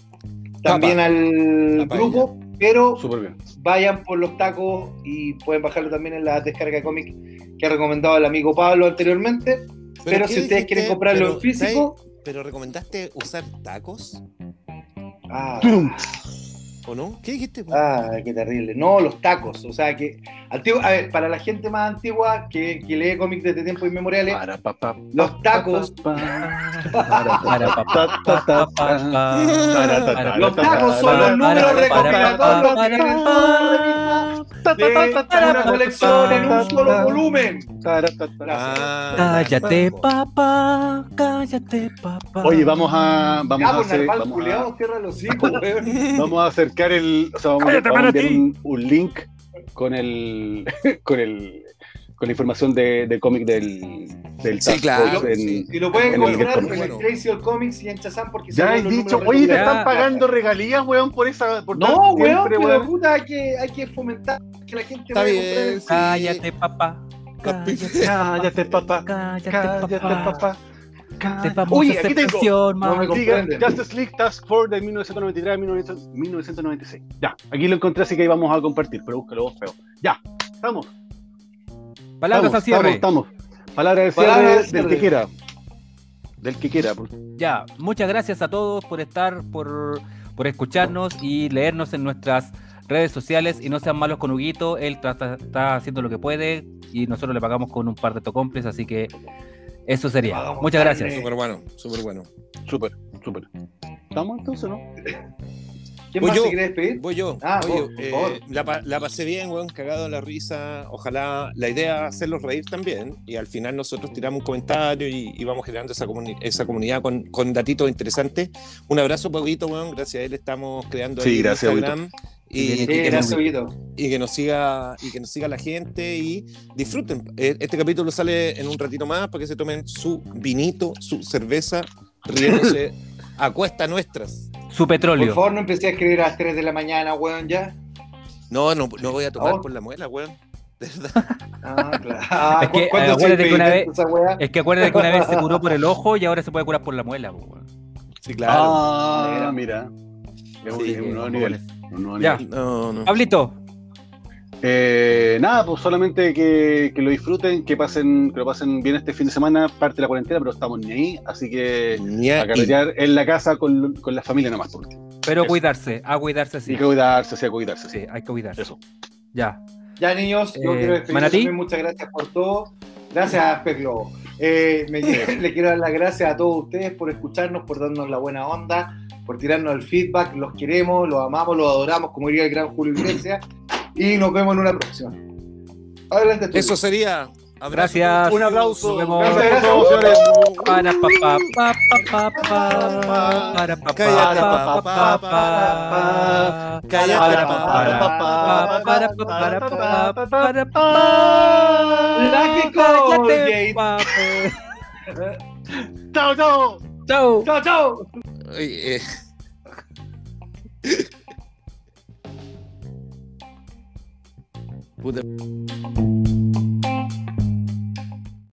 también al Tapa grupo, pero Súper bien. vayan por los tacos y pueden bajarlo también en la descarga de cómic que ha recomendado el amigo Pablo anteriormente. Pero, ¿qué si ustedes dijiste? quieren comprarlo Pero, en físico. ¿Pero recomendaste usar tacos? ah. ¿O no? ¿Qué dijiste? ah, qué terrible. No, los tacos. O sea que, antiguo, a ver, para la gente más antigua que, que lee cómics desde tiempos inmemoriales, Para, pa, pa, los tacos, Los ta, tacos ta, son los números recopilatorios de una colección en un solo volumen. Cállate, papá, cállate, papá. Oye, vamos a. Vamos Ya, a pues, hacer. Vamos a, cierra los hijos, weón. (laughs) vamos a acercar el. O sea, vamos, a- vamos a enviar un, un link con el. (laughs) con el. con la información de, del cómic del. del Sí, claro, en- sí. Y lo pueden En el Get en el Comics. Crazy Old Comics y en Chazam porque Ya he dicho, oye, te están pagando regalías, weón, por esa. Por No, weón, siempre, pero weón. puta, hay que, hay que fomentar que la gente Está vaya a bien, comprar. (laughs) Cállate, papá. Cállate, papá. cállate, papá. papá. Te Cállate. vamos a Oye, hacer aquí tengo. presión, No. Justice League Task Force de 1993 a 1900 1996. Ya, aquí lo encontré, así que ahí vamos a compartir, pero búscalo vos, feo. Ya, estamos. Palabras al estamos, cierre. estamos, estamos. Palabra de cierre Palabra de del cierre. que quiera. Del que quiera. Ya, muchas gracias a todos por estar, por, por escucharnos y leernos en nuestras redes sociales y no sean malos con Huguito, él trata- está haciendo lo que puede y nosotros le pagamos con un par de tocomples, así que eso sería. Vamos, Muchas dale. gracias. Súper bueno, súper bueno. Súper, súper. ¿Estamos entonces, no? ¿Quién Voy más yo. se quiere despedir? Voy yo. Ah, Oye, vos, por eh, la, pa- la pasé bien, weón, cagado en la risa. Ojalá la idea es hacerlos reír también. Y al final nosotros tiramos un comentario y, y vamos generando esa, comuni- esa comunidad con, con datitos interesantes. Un abrazo, Pablito, weón. Gracias a él estamos creando Sí, ahí gracias, Instagram. Y, Sí, Sí, y que nos, gracias, Huguito. y que nos siga y que nos siga la gente y disfruten. Eh, Este capítulo sale en un ratito más para que se tomen su vinito, su cerveza, riéndose (laughs) a cuesta nuestras. Su Por petróleo. favor, no empecé a escribir a las 3 de la mañana, weón, ya. No, no, no voy a tomar Oh. por la muela, weón. De verdad. (laughs) Ah, claro. Ah, Es que, ¿cu- cuándo eh, acuérdate que una? Es que acuérdate que una vez se curó por el ojo y ahora se puede curar por la muela. weón. Sí, claro. Ah, mira. Es un, Sí, es un nuevo nivel. Nuevo Ya. No, no. Pablito, Eh, nada, pues solamente que, que lo disfruten, que pasen, que lo pasen bien este fin de semana, parte de la cuarentena, pero estamos ni ahí, así que Ni a carretear en la casa con, con la familia nomás por último. pero Eso. cuidarse, a cuidarse sí. Y que cuidarse, sí, a cuidarse, sí. Sí, hay que cuidarse. Eso. Ya. Ya, niños, yo Eh, quiero despedirme. Muchas gracias por todo. Gracias a. Eh, me- (laughs) le quiero dar las gracias a todos ustedes por escucharnos, por darnos la buena onda, por tirarnos el feedback. Los queremos, los amamos, los adoramos, como diría el gran Julio Iglesias. Y nos vemos en una próxima. Adelante, tú. Eso sería. Abrazo. Gracias. Un aplauso. Nos vemos. Gracias, Gracias. Para pa pa pa pa pa pa para pa Cállate, pa pa, pa pa pa Cállate, para pa, para pa, pa para pa para pa para pa La que Cállate, Colgate. pa, Chao, chao. Chao. Chao, chao. Oye, eh, Puta.